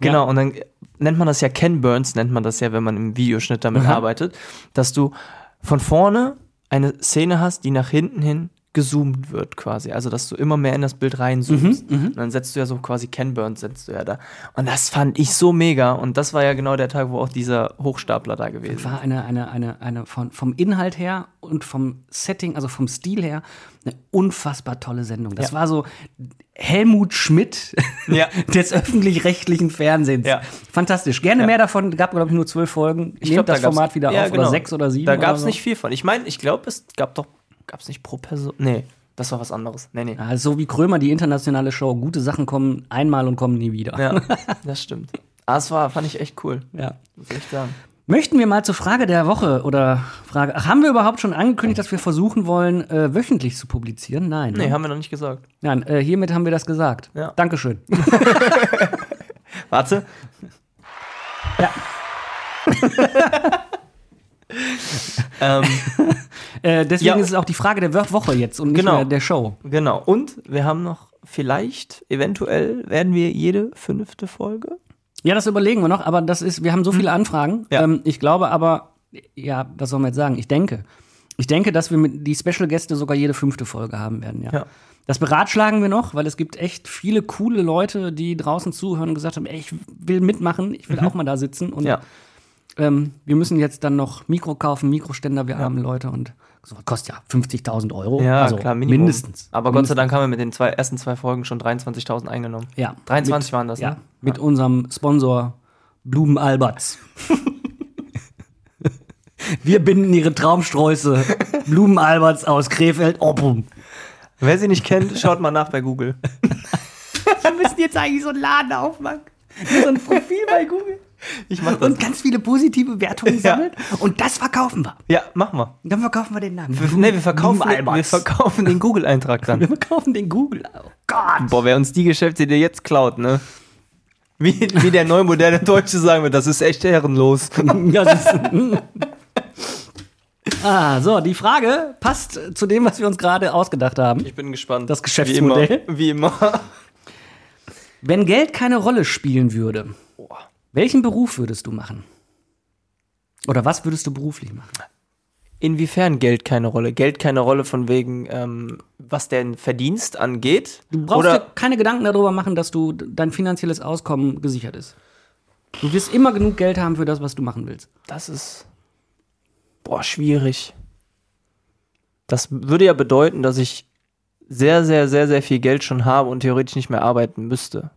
Genau, und dann nennt man das ja Ken Burns, nennt man das ja, wenn man im Videoschnitt damit arbeitet, dass du von vorne eine Szene hast, die nach hinten hin gezoomt wird quasi. Also, dass du immer mehr in das Bild reinzoomst. und dann setzt du ja so quasi Ken Burns, setzt du ja da. Und das fand ich so mega. Und das war ja genau der Tag, wo auch dieser Hochstapler da gewesen ist. War eine, eine, eine, eine von, vom Inhalt her und vom Setting, also vom Stil her, eine unfassbar tolle Sendung. Das Ja. war so Helmut Schmidt Ja. des öffentlich-rechtlichen Fernsehens. Ja. Fantastisch. Gerne mehr davon. Gab, glaube ich, nur zwölf Folgen. Ich Nehmt glaub, da das gab's- Format wieder auf. genau. Oder sechs oder sieben. Da gab es so. nicht viel von. Ich meine, ich glaube, es gab doch, gab es nicht pro Person. Nee, das war was anderes. Nee, nee. So wie Krömer, die internationale Show. Gute Sachen kommen einmal und kommen nie wieder. Ja, das stimmt. Ah, das war, fand ich echt cool. Ja. Muss ich sagen. Möchten wir mal zur Frage der Woche oder Frage. Ach, haben wir überhaupt schon angekündigt, dass wir versuchen wollen, äh, wöchentlich zu publizieren? Nein. Nee, ne? haben wir noch nicht gesagt. Nein, äh, hiermit haben wir das gesagt. Ja. Dankeschön. Warte. Ja. Ähm, Äh, deswegen Ja. ist es auch die Frage der Wo- Woche jetzt und nicht Genau. mehr der Show. genau. Und wir haben noch vielleicht, eventuell werden wir jede fünfte Folge. Ja, das überlegen wir noch, aber das ist, wir haben so viele Anfragen. Hm. Ja. Ähm, ich glaube aber, ja, was soll man jetzt sagen? Ich denke. Ich denke, dass wir mit die Special-Gäste sogar jede fünfte Folge haben werden, ja. Ja. Das beratschlagen wir noch, weil es gibt echt viele coole Leute, die draußen zuhören und gesagt haben, ey, ich will mitmachen, ich will auch mal da sitzen. Und Mhm. Ja. Ähm, wir müssen jetzt dann noch Mikro kaufen, Mikroständer, wir armen Leute und so kostet ja 50.000 Euro. Ja, also klar, Minimum. mindestens. Aber Gott sei Dank haben wir mit den zwei, ersten zwei Folgen schon 23.000 eingenommen. Ja. 23 mit, waren das, Ja, ne? mit unserem Sponsor Blumen Alberts. Wir binden ihre Traumsträuße. Blumen Alberts aus Krefeld. Oh, boom. Wer sie nicht kennt, schaut mal nach bei Google. Wir müssen jetzt eigentlich so einen Laden aufmachen. So ein Profil bei Google. Ich mach das. Und ganz viele positive Wertungen Ja. sammeln. Und das verkaufen wir. Ja, machen wir. Und dann verkaufen wir den Namen. Wir, nee, wir verkaufen, den, wir verkaufen den Google-Eintrag Wir dann. verkaufen den Google. Oh Gott. Boah, wer uns die Geschäftsidee jetzt klaut, ne? Wie, wie der neue moderne Deutsche sagen wird, das ist echt ehrenlos. Ja, das ist, ah, so, die Frage passt zu dem, was wir uns gerade ausgedacht haben. Ich bin gespannt. Das Geschäftsmodell? Wie immer. Wie immer. Wenn Geld keine Rolle spielen würde, welchen Beruf würdest du machen? Oder was würdest du beruflich machen? Inwiefern Geld keine Rolle? Geld keine Rolle von wegen, ähm, was den Verdienst angeht? Du brauchst Oder dir keine Gedanken darüber machen, dass du dein finanzielles Auskommen gesichert ist. Du wirst immer genug Geld haben für das, was du machen willst. das ist, boah, schwierig. Das würde ja bedeuten, dass ich sehr, sehr, sehr, sehr viel Geld schon habe und theoretisch nicht mehr arbeiten müsste.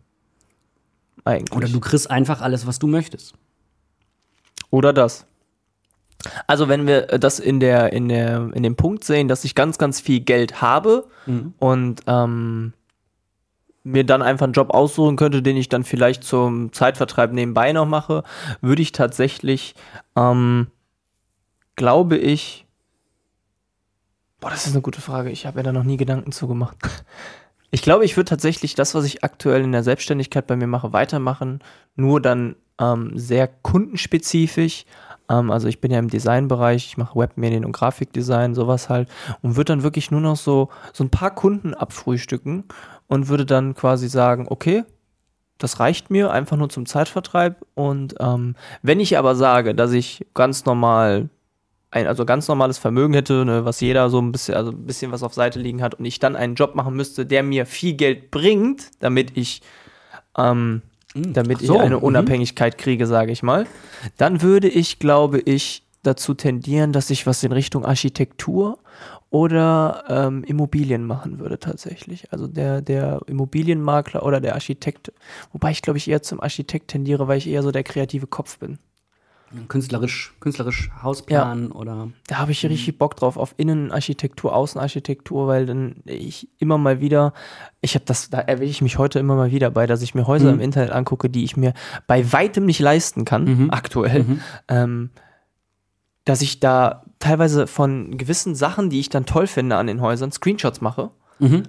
Eigentlich. Oder du kriegst einfach alles, was du möchtest. Oder das. Also wenn wir das in der, in der, in dem Punkt sehen, dass ich ganz, ganz viel Geld habe und ähm, mir dann einfach einen Job aussuchen könnte, den ich dann vielleicht zum Zeitvertreib nebenbei noch mache, würde ich tatsächlich, ähm, glaube ich, boah, das ist eine gute Frage. Ich habe mir da noch nie Gedanken zu gemacht. Ich glaube, ich würde tatsächlich das, was ich aktuell in der Selbstständigkeit bei mir mache, weitermachen, nur dann ähm, sehr kundenspezifisch. Ähm, also ich bin ja im Designbereich, ich mache Webmedien und Grafikdesign, sowas halt, und würde dann wirklich nur noch so, so ein paar Kunden abfrühstücken und würde dann quasi sagen, okay, das reicht mir einfach nur zum Zeitvertreib. Und ähm, wenn ich aber sage, dass ich ganz normal ein also ganz normales Vermögen hätte, ne, was jeder so ein bisschen, also ein bisschen was auf Seite liegen hat und ich dann einen Job machen müsste, der mir viel Geld bringt, damit ich ähm, damit Ach so, ich eine mhm. Unabhängigkeit kriege, sage ich mal, dann würde ich, glaube ich, dazu tendieren, dass ich was in Richtung Architektur oder ähm, Immobilien machen würde tatsächlich. Also der, der Immobilienmakler oder der Architekt, wobei ich glaube ich eher zum Architekt tendiere, weil ich eher so der kreative Kopf bin. Künstlerisch, künstlerisch Hausplan oder. Da habe ich richtig Bock drauf, auf Innenarchitektur, Außenarchitektur, weil dann ich immer mal wieder, ich habe das, da erwähne ich mich heute immer mal wieder bei, dass ich mir Häuser im Internet angucke, die ich mir bei weitem nicht leisten kann, aktuell. Ähm, dass ich da teilweise von gewissen Sachen, die ich dann toll finde an den Häusern, Screenshots mache.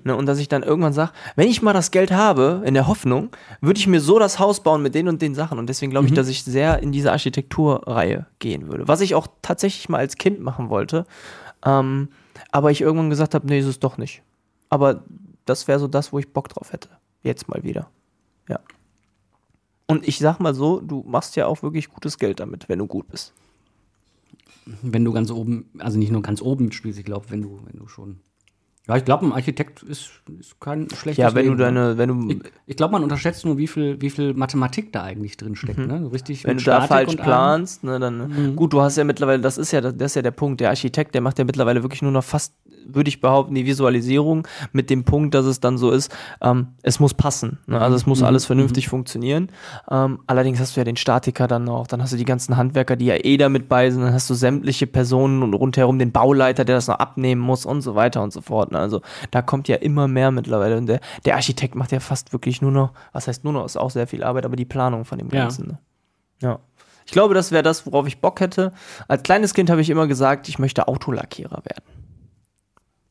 Ne, und dass ich dann irgendwann sage, wenn ich mal das Geld habe, in der Hoffnung, würde ich mir so das Haus bauen mit den und den Sachen. Und deswegen glaube ich, dass ich sehr in diese Architekturreihe gehen würde. Was ich auch tatsächlich mal als Kind machen wollte. Ähm, aber ich irgendwann gesagt habe, nee, ist es doch nicht. Aber das wäre so das, wo ich Bock drauf hätte. Jetzt mal wieder. Ja. Und ich sag mal so, du machst ja auch wirklich gutes Geld damit, wenn du gut bist. Wenn du ganz oben, also nicht nur ganz oben spielst, ich glaube, wenn du, wenn du schon. Ja, ich glaube, ein Architekt ist, ist kein schlechtes Ja, wenn du Leben, deine, wenn du, Ich, ich glaube, man unterschätzt nur, wie viel, wie viel Mathematik da eigentlich drin steckt. Ne? So Richtig Mhm. wenn du da Statik falsch und allem. planst, ne, dann gut, du hast ja mittlerweile, das ist ja das ist ja der Punkt, der Architekt, der macht ja mittlerweile wirklich nur noch fast, würde ich behaupten, die Visualisierung mit dem Punkt, dass es dann so ist, ähm, es muss passen, ne? also es muss alles vernünftig funktionieren. Ähm, allerdings hast du ja den Statiker dann noch, dann hast du die ganzen Handwerker, die ja eh damit bei sind, dann hast du sämtliche Personen und rundherum den Bauleiter, der das noch abnehmen muss und so weiter und so fort. Ne? Also da kommt ja immer mehr mittlerweile und der, der Architekt macht ja fast wirklich nur noch, was heißt nur noch, ist auch sehr viel Arbeit, aber die Planung von dem. Ganzen. Ne? Ja. Ich glaube, das wäre das, worauf ich Bock hätte. Als kleines Kind habe ich immer gesagt, ich möchte Autolackierer werden.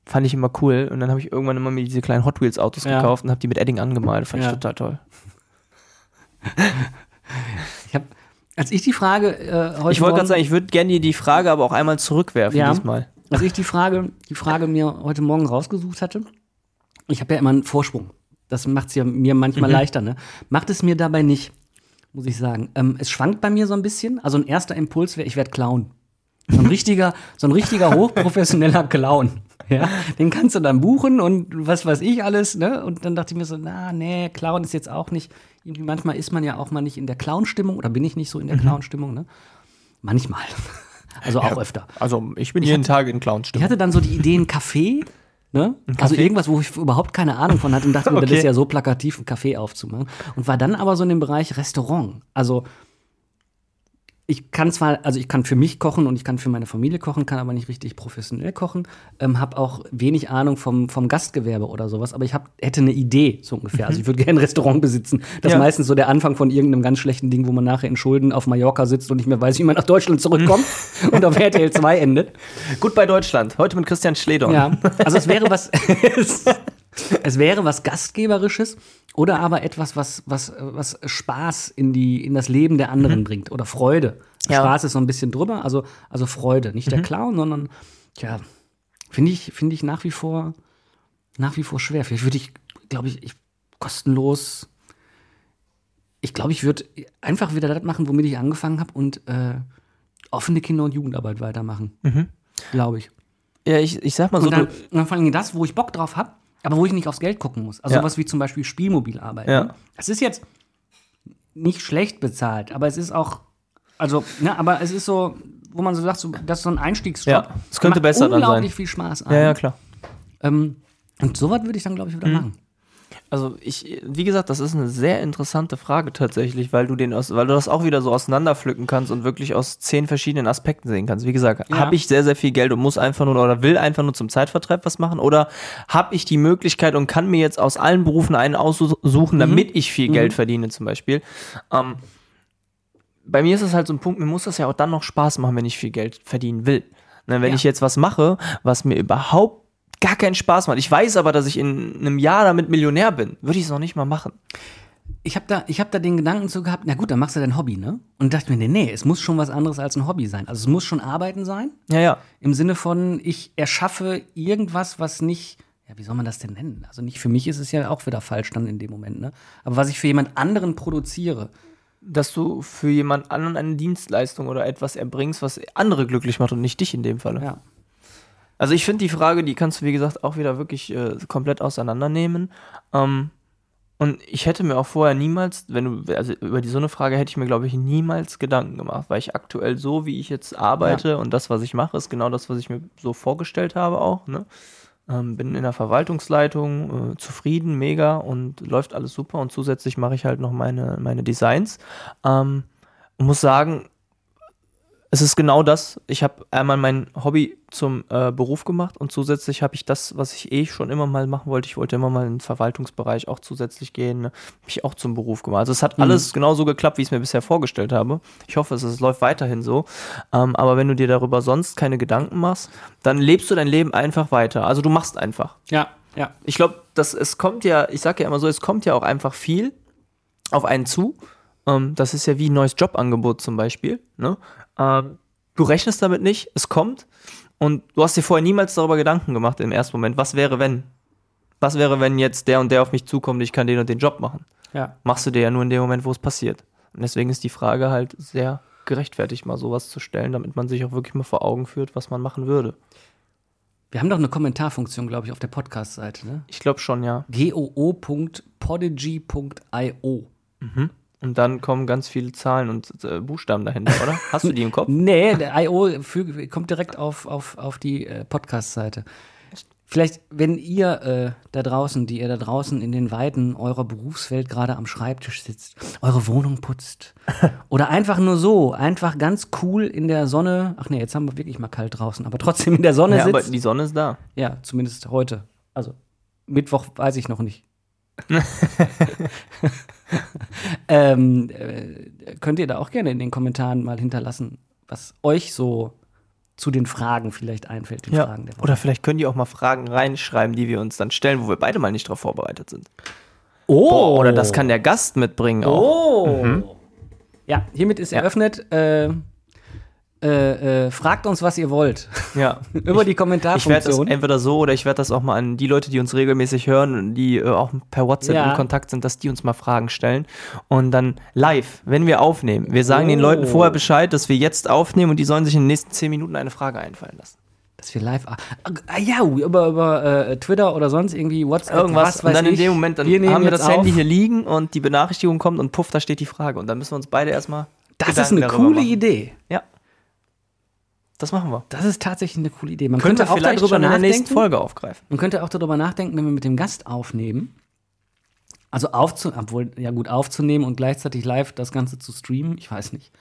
Fand ich immer cool. Und dann habe ich irgendwann immer mir diese kleinen Hot Wheels Autos Ja. gekauft und habe die mit Edding angemalt. Fand Ja. ich total toll. Ich hab, als ich die Frage äh, heute Ich wollte gerade sagen, ich würde gerne die, die Frage aber auch einmal zurückwerfen Ja. diesmal. Als ich die Frage, die Frage mir heute Morgen rausgesucht hatte, ich habe ja immer einen Vorsprung. Das macht es ja mir manchmal Mhm. leichter. Ne? Macht es mir dabei nicht, muss ich sagen. Ähm, es schwankt bei mir so ein bisschen. Also ein erster Impuls wäre, ich werde Clown. So ein richtiger, so ein richtiger hochprofessioneller Clown. Ja, den kannst du dann buchen und was weiß ich alles, ne? Und dann dachte ich mir so, na, nee, Clown ist jetzt auch nicht. Irgendwie manchmal ist man ja auch mal nicht in der Clown-Stimmung oder bin ich nicht so in der Mhm. Clown-Stimmung, ne? Manchmal. Also auch öfter. Also ich bin jeden Tag in Ich Clown-Stimmung. hatte dann so die Idee, ein Café, ne? Also Café? irgendwas, wo ich überhaupt keine Ahnung von hatte und dachte mir, das Okay. ist ja so plakativ, ein Café aufzumachen. Und war dann aber so in dem Bereich Restaurant. Also ich kann zwar, also ich kann für mich kochen und ich kann für meine Familie kochen, kann aber nicht richtig professionell kochen. Ähm, habe auch wenig Ahnung vom, vom Gastgewerbe oder sowas, aber ich hab, hätte eine Idee, so ungefähr. Also ich würde gerne ein Restaurant besitzen. Das ist Ja. meistens so der Anfang von irgendeinem ganz schlechten Ding, wo man nachher in Schulden auf Mallorca sitzt und nicht mehr weiß, wie man nach Deutschland zurückkommt und auf RTL 2 endet. Gut bei Deutschland. Heute mit Christian Schledorn. Ja, also es wäre was, es, wäre was Gastgeberisches oder aber etwas, was, was, was Spaß in, die, in das Leben der anderen bringt oder Freude. Ja. Spaß ist so ein bisschen drüber, also, also Freude. Nicht der Clown, sondern, ja, finde ich, finde ich nach wie vor, nach wie vor schwer. Vielleicht würde ich, glaube ich, ich, kostenlos, ich glaube, ich würde einfach wieder das machen, womit ich angefangen habe und äh, offene Kinder- und Jugendarbeit weitermachen. glaube ich. Ja, ich, ich sag mal so, Und dann, du, und dann vor allem das, wo ich Bock drauf habe, aber wo ich nicht aufs Geld gucken muss. Also Ja. sowas wie zum Beispiel Spielmobil arbeiten. Ja. Es ist jetzt nicht schlecht bezahlt, aber es ist auch, also, ne, aber es ist so, wo man so sagt, so, das ist so ein Einstiegsjob. Ja, es könnte besser dann sein. unglaublich viel Spaß an. ja, ja, klar. Ähm, und sowas würde ich dann, glaube ich, wieder Mhm. machen. Also ich, wie gesagt, das ist eine sehr interessante Frage tatsächlich, weil du den aus, weil du das auch wieder so auseinanderpflücken kannst und wirklich aus zehn verschiedenen Aspekten sehen kannst. Wie gesagt, Ja. habe ich sehr, sehr viel Geld und muss einfach nur oder will einfach nur zum Zeitvertreib was machen oder habe ich die Möglichkeit und kann mir jetzt aus allen Berufen einen aussuchen, damit ich viel Geld verdiene zum Beispiel. Ähm, bei mir ist es halt so ein Punkt, mir muss das ja auch dann noch Spaß machen, wenn ich viel Geld verdienen will. Ne, wenn Ja. ich jetzt was mache, was mir überhaupt gar keinen Spaß macht, ich weiß aber, dass ich in einem Jahr damit Millionär bin, würde ich es noch nicht mal machen. Ich habe da, ich hab da den Gedanken zu gehabt, na gut, dann machst du dein Hobby, ne? Und dachte mir, nee, nee, es muss schon was anderes als ein Hobby sein. Also es muss schon Arbeiten sein, Ja, ja. im Sinne von, ich erschaffe irgendwas, was nicht, ja, wie soll man das denn nennen? Also nicht für mich ist es ja auch wieder falsch dann in dem Moment, ne? Aber was ich für jemand anderen produziere. Dass du für jemand anderen eine Dienstleistung oder etwas erbringst, was andere glücklich macht und nicht dich in dem Fall. Ja. Also ich finde die Frage, die kannst du, wie gesagt, auch wieder wirklich äh, komplett auseinandernehmen. Ähm, und ich hätte mir auch vorher niemals, wenn du, also über die so eine Frage hätte ich mir, glaube ich, niemals Gedanken gemacht, weil ich aktuell so, wie ich jetzt arbeite und das, was ich mache, ist genau das, was ich mir so vorgestellt habe auch. Ne? Ähm, bin in der Verwaltungsleitung, äh, zufrieden, mega und läuft alles super und zusätzlich mache ich halt noch meine, meine Designs. Ähm, und muss sagen, es ist genau das. Ich habe einmal mein Hobby zum äh, Beruf gemacht und zusätzlich habe ich das, was ich eh schon immer mal machen wollte. Ich wollte immer mal in den Verwaltungsbereich auch zusätzlich gehen, ne? habe ich auch zum Beruf gemacht. Also es hat alles genauso geklappt, wie ich es mir bisher vorgestellt habe. Ich hoffe, es, es läuft weiterhin so. Ähm, aber wenn du dir darüber sonst keine Gedanken machst, dann lebst du dein Leben einfach weiter. Also du machst einfach. Ja, ja. Ich glaube, dass es kommt ja, ich sage ja immer so, es kommt ja auch einfach viel auf einen zu. Ähm, das ist ja wie ein neues Jobangebot zum Beispiel. Ne? Ähm, du rechnest damit nicht, es kommt und du hast dir vorher niemals darüber Gedanken gemacht im ersten Moment, was wäre wenn? Was wäre, wenn jetzt der und der auf mich zukommt, ich kann den und den Job machen? Ja. Machst du dir ja nur in dem Moment, wo es passiert. Und deswegen ist die Frage halt sehr gerechtfertigt, mal sowas zu stellen, damit man sich auch wirklich mal vor Augen führt, was man machen würde. Wir haben doch eine Kommentarfunktion, glaube ich, auf der Podcast-Seite, ne? Ich glaube schon, ja. goo.podigy.io. Und dann kommen ganz viele Zahlen und äh, Buchstaben dahinter, oder? Hast du die im Kopf? Nee, der IO füg- kommt direkt auf, auf, auf die äh, Podcast-Seite. Vielleicht, wenn ihr äh, da draußen, die ihr da draußen in den Weiten eurer Berufswelt gerade am Schreibtisch sitzt, eure Wohnung putzt oder einfach nur so, einfach ganz cool in der Sonne, ach nee, jetzt haben wir wirklich mal kalt draußen, aber trotzdem in der Sonne Ja, aber sitzt. die Sonne ist da. Ja, zumindest heute. Also Mittwoch weiß ich noch nicht. ähm, äh, könnt ihr da auch gerne in den Kommentaren mal hinterlassen, was euch so zu den Fragen vielleicht einfällt, den Ja. Fragen der Woche. Oder vielleicht könnt ihr auch mal Fragen reinschreiben, die wir uns dann stellen, wo wir beide mal nicht darauf vorbereitet sind. oh, Boah, oder das kann der Gast mitbringen auch. Oh. Ja, hiermit ist eröffnet. Äh, äh, äh, fragt uns, was ihr wollt. Ja. Über die Ich werde das Kommentarfunktion. entweder so oder ich werde das auch mal an die Leute, die uns regelmäßig hören, die äh, auch per WhatsApp Ja. in Kontakt sind, dass die uns mal Fragen stellen. Und dann live, wenn wir aufnehmen. Wir sagen den Oh. Leuten vorher Bescheid, dass wir jetzt aufnehmen und die sollen sich in den nächsten zehn Minuten eine Frage einfallen lassen. Dass wir live. Ah, ah, ja, über, über äh, Twitter oder sonst irgendwie WhatsApp. Irgendwas. was und dann in dem. Moment, dann wir haben wir das Handy auf. hier liegen und die Benachrichtigung kommt und puff, da steht die Frage. Und dann müssen wir uns beide erstmal. Das ist Gedanken eine darüber coole machen. Idee. Ja. Das machen wir. Das ist tatsächlich eine coole Idee. Man Könnte könnte, auch vielleicht darüber schon in der nächsten nachdenken. Folge aufgreifen. Man könnte auch darüber nachdenken, wenn wir mit dem Gast aufnehmen. Also aufzu obwohl, ja gut, aufzunehmen und gleichzeitig live das Ganze zu streamen, ich weiß nicht.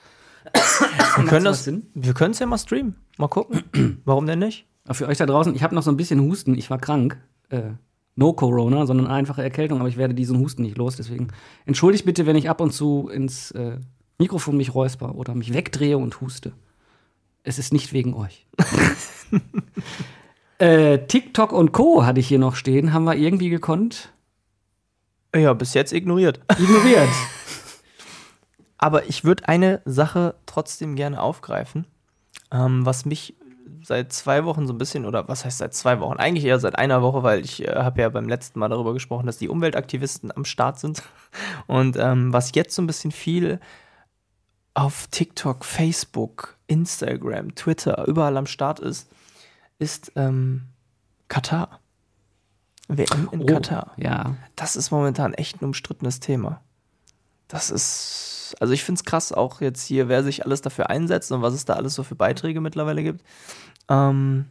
Wir können das, wir können es ja mal streamen. Mal gucken. Warum denn nicht? Aber für euch da draußen, ich habe noch so ein bisschen Husten, ich war krank. Äh, no Corona, sondern einfache Erkältung, aber ich werde diesen Husten nicht los. Deswegen entschuldigt bitte, wenn ich ab und zu ins äh, Mikrofon mich räusper oder mich wegdrehe und huste. Es ist nicht wegen euch. äh, TikTok und Co. hatte ich hier noch stehen, haben wir irgendwie gekonnt Ja, bis jetzt ignoriert. ignoriert. Aber ich würde eine Sache trotzdem gerne aufgreifen, ähm, was mich seit zwei Wochen so ein bisschen, oder was heißt seit zwei Wochen? Eigentlich eher seit einer Woche, weil ich äh, habe ja beim letzten Mal darüber gesprochen, dass die Umweltaktivisten am Start sind. Und ähm, was jetzt so ein bisschen viel auf TikTok, Facebook, Instagram, Twitter, überall am Start ist, ist ähm, Katar. WM in Oh, Katar. Ja. Das ist momentan echt ein umstrittenes Thema. Das ist, also ich finde es krass, auch jetzt hier, wer sich alles dafür einsetzt und was es da alles so für Beiträge mittlerweile gibt. Ähm,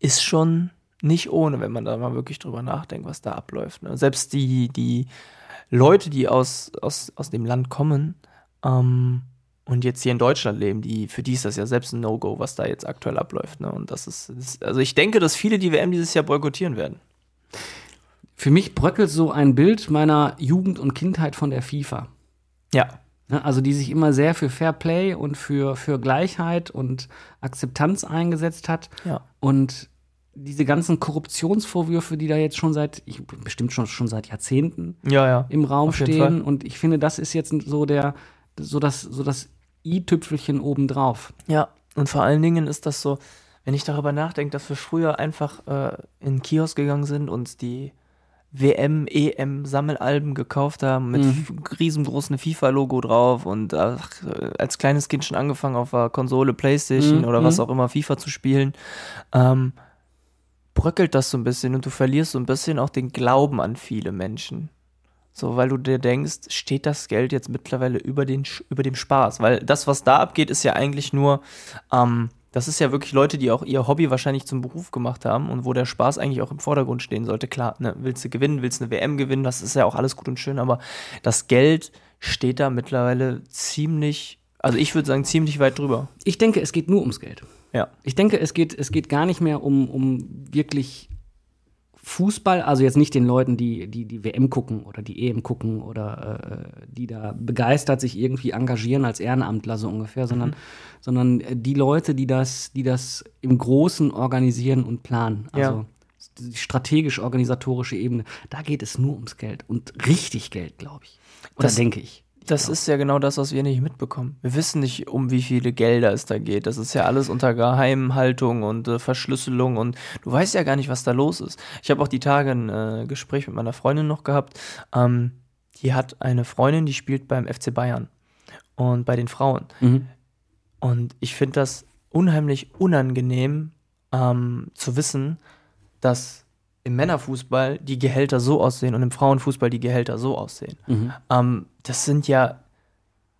ist schon nicht ohne, wenn man da mal wirklich drüber nachdenkt, was da abläuft. Ne? Selbst die, die Leute, die aus, aus, aus dem Land kommen ähm, und jetzt hier in Deutschland leben, die, für die ist das ja selbst ein No-Go, was da jetzt aktuell abläuft. Ne? Und das ist, das, also ich denke, dass viele die WM dieses Jahr boykottieren werden. Für mich bröckelt so ein Bild meiner Jugend und Kindheit von der FIFA. Ja. Ne, Also die sich immer sehr für Fair Play und für, für Gleichheit und Akzeptanz eingesetzt hat. Ja. Und diese ganzen Korruptionsvorwürfe, die da jetzt schon seit, ich, bestimmt schon, schon seit Jahrzehnten Ja, ja. im Raum stehen. Und ich finde, das ist jetzt so der, so das, so das i-Tüpfelchen obendrauf. Ja, und vor allen Dingen ist das so, wenn ich darüber nachdenke, dass wir früher einfach äh, in den Kiosk gegangen sind und die WM, EM Sammelalben gekauft haben mit Mhm. riesengroßen FIFA-Logo drauf und ach, als kleines Kind schon angefangen auf der Konsole, Playstation Mhm, oder was mhm. auch immer FIFA zu spielen, ähm, bröckelt das so ein bisschen und du verlierst so ein bisschen auch den Glauben an viele Menschen. So, weil du dir denkst, steht das Geld jetzt mittlerweile über, den, über dem Spaß? Weil das, was da abgeht, ist ja eigentlich nur, ähm, das ist ja wirklich Leute, die auch ihr Hobby wahrscheinlich zum Beruf gemacht haben und wo der Spaß eigentlich auch im Vordergrund stehen sollte. Klar, ne, willst du gewinnen, willst du eine WM gewinnen, das ist ja auch alles gut und schön, aber das Geld steht da mittlerweile ziemlich, also ich würde sagen, ziemlich weit drüber. Ich denke, es geht nur ums Geld. Ja. Ich denke, es geht, es geht gar nicht mehr um, um wirklich Fußball, also jetzt nicht den Leuten, die die, die WM gucken oder die EM gucken oder äh, die da begeistert sich irgendwie engagieren als Ehrenamtler so ungefähr, sondern, sondern äh, die Leute, die das, die das im Großen organisieren und planen. Ja. Also die strategisch-organisatorische Ebene, da geht es nur ums Geld und richtig Geld, glaube ich. Oder Das- denke ich. Das ist ja genau das, was wir nicht mitbekommen. Wir wissen nicht, um wie viele Gelder es da geht. Das ist ja alles unter Geheimhaltung und äh, Verschlüsselung und du weißt ja gar nicht, was da los ist. Ich habe auch die Tage ein äh, Gespräch mit meiner Freundin noch gehabt. Ähm, die hat eine Freundin, die spielt beim FC Bayern und bei den Frauen. Mhm. Und ich finde das unheimlich unangenehm ähm, zu wissen, dass im Männerfußball die Gehälter so aussehen und im Frauenfußball die Gehälter so aussehen. Mhm. Ähm, das sind ja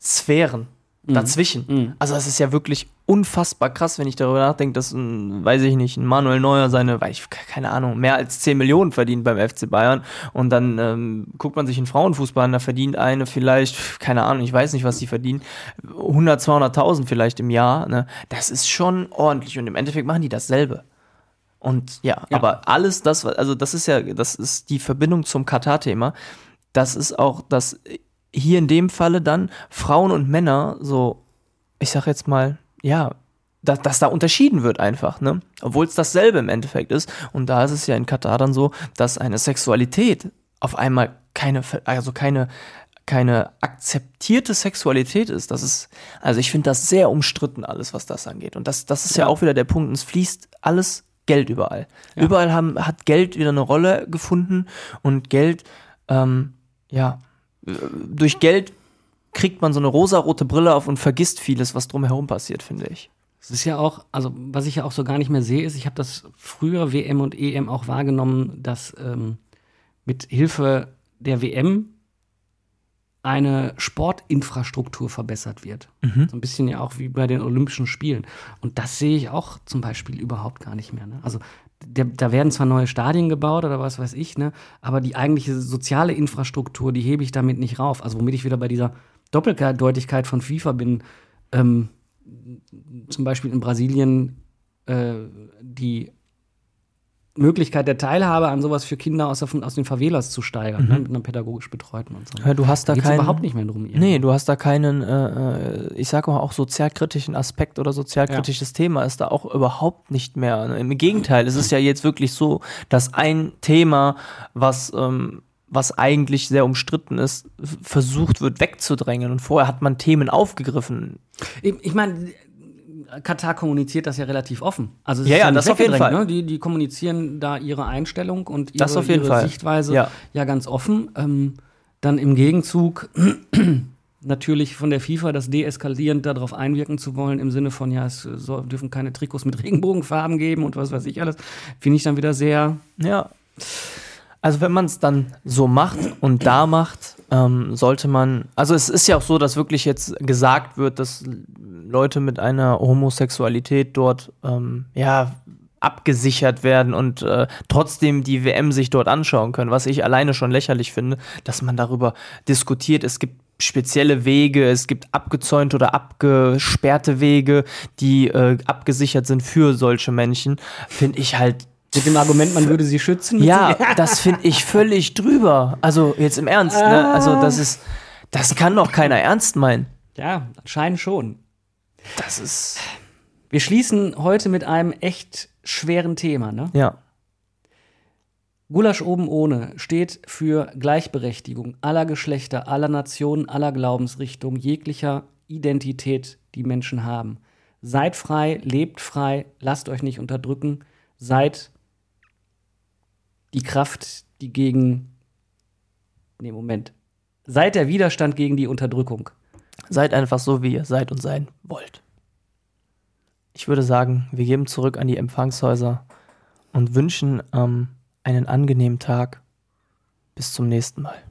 Sphären dazwischen. Mhm. Also es ist ja wirklich unfassbar krass, wenn ich darüber nachdenke, dass ein, weiß ich nicht, ein Manuel Neuer seine, weiß ich, keine Ahnung, mehr als 10 Millionen verdient beim FC Bayern und dann ähm, guckt man sich einen Frauenfußball an, da verdient eine vielleicht, keine Ahnung, ich weiß nicht, was die verdienen, 100, 200.000 vielleicht im Jahr, ne? Das ist schon ordentlich und im Endeffekt machen die dasselbe. Und ja, Ja. aber alles das, also das ist ja, das ist die Verbindung zum Katar-Thema. Das ist auch das hier in dem Falle dann Frauen und Männer so, ich sag jetzt mal, ja, dass, dass da unterschieden wird einfach, ne? Obwohl es dasselbe im Endeffekt ist. Und da ist es ja in Katar dann so, dass eine Sexualität auf einmal keine, also keine, keine akzeptierte Sexualität ist. Das ist, also ich finde das sehr umstritten, alles, was das angeht. Und das, das ist ja, Ja. auch wieder der Punkt. Es fließt alles Geld überall. Ja. Überall haben, hat Geld wieder eine Rolle gefunden und Geld, ähm, ja, durch Geld kriegt man so eine rosarote Brille auf und vergisst vieles, was drumherum passiert, finde ich. Es ist ja auch, also was ich ja auch so gar nicht mehr sehe, ist, ich habe das früher WM und EM auch wahrgenommen, dass ähm, mit Hilfe der WM eine Sportinfrastruktur verbessert wird. So ein bisschen ja auch wie bei den Olympischen Spielen. Und das sehe ich auch zum Beispiel überhaupt gar nicht mehr. Ne? Also der, da werden zwar neue Stadien gebaut oder was weiß ich, ne? aber die eigentliche soziale Infrastruktur, die hebe ich damit nicht rauf. Also womit ich wieder bei dieser Doppeldeutigkeit von FIFA bin, ähm, zum Beispiel in Brasilien äh, die Möglichkeit der Teilhabe an sowas für Kinder aus, der- aus den Favelas zu steigern, ne, mit einer pädagogisch betreuten und so. Ja, du hast da geht's keinen, überhaupt nicht mehr drum. Nee, du hast da keinen, äh, äh, ich sag mal auch sozialkritischen Aspekt oder sozialkritisches Thema ist da auch überhaupt nicht mehr. ne? Im Gegenteil, es ist ja jetzt wirklich so, dass ein Thema, was, ähm, was eigentlich sehr umstritten ist, versucht wird wegzudrängen. Und vorher hat man Themen aufgegriffen. Ich meine, Katar kommuniziert das ja relativ offen. Also es Ja, ist ja, nicht das auf jeden Fall. Ne? Die, die kommunizieren da ihre Einstellung und ihre, Das auf jeden ihre Fall. Sichtweise Ja. ja. ganz offen. Ähm, dann im Gegenzug natürlich von der FIFA, das deeskalierend darauf einwirken zu wollen, im Sinne von, ja, es soll, dürfen keine Trikots mit Regenbogenfarben geben und was weiß ich alles, finde ich dann wieder sehr. Ja. Also wenn man es dann so macht und da macht, ähm, sollte man, also es ist ja auch so, dass wirklich jetzt gesagt wird, dass Leute mit einer Homosexualität dort, ähm, ja, abgesichert werden und äh, trotzdem die WM sich dort anschauen können, was ich alleine schon lächerlich finde, dass man darüber diskutiert. Es gibt spezielle Wege, es gibt abgezäunte oder abgesperrte Wege, die äh, abgesichert sind für solche Menschen, finde ich halt mit dem Argument, man würde sie schützen? Ja, das finde ich völlig drüber. Also jetzt im Ernst, ne? Also das ist, das kann doch keiner ernst meinen. Ja, anscheinend schon. Das ist. Wir schließen heute mit einem echt schweren Thema, ne? Ja. Gulasch oben ohne steht für Gleichberechtigung aller Geschlechter, aller Nationen, aller Glaubensrichtungen, jeglicher Identität, die Menschen haben. Seid frei, lebt frei, lasst euch nicht unterdrücken, seid die Kraft, die gegen. Nee, Moment. Seid der Widerstand gegen die Unterdrückung. Seid einfach so, wie ihr seid und sein wollt. Ich würde sagen, wir geben zurück an die Empfangshäuser und wünschen ähm, einen angenehmen Tag. Bis zum nächsten Mal.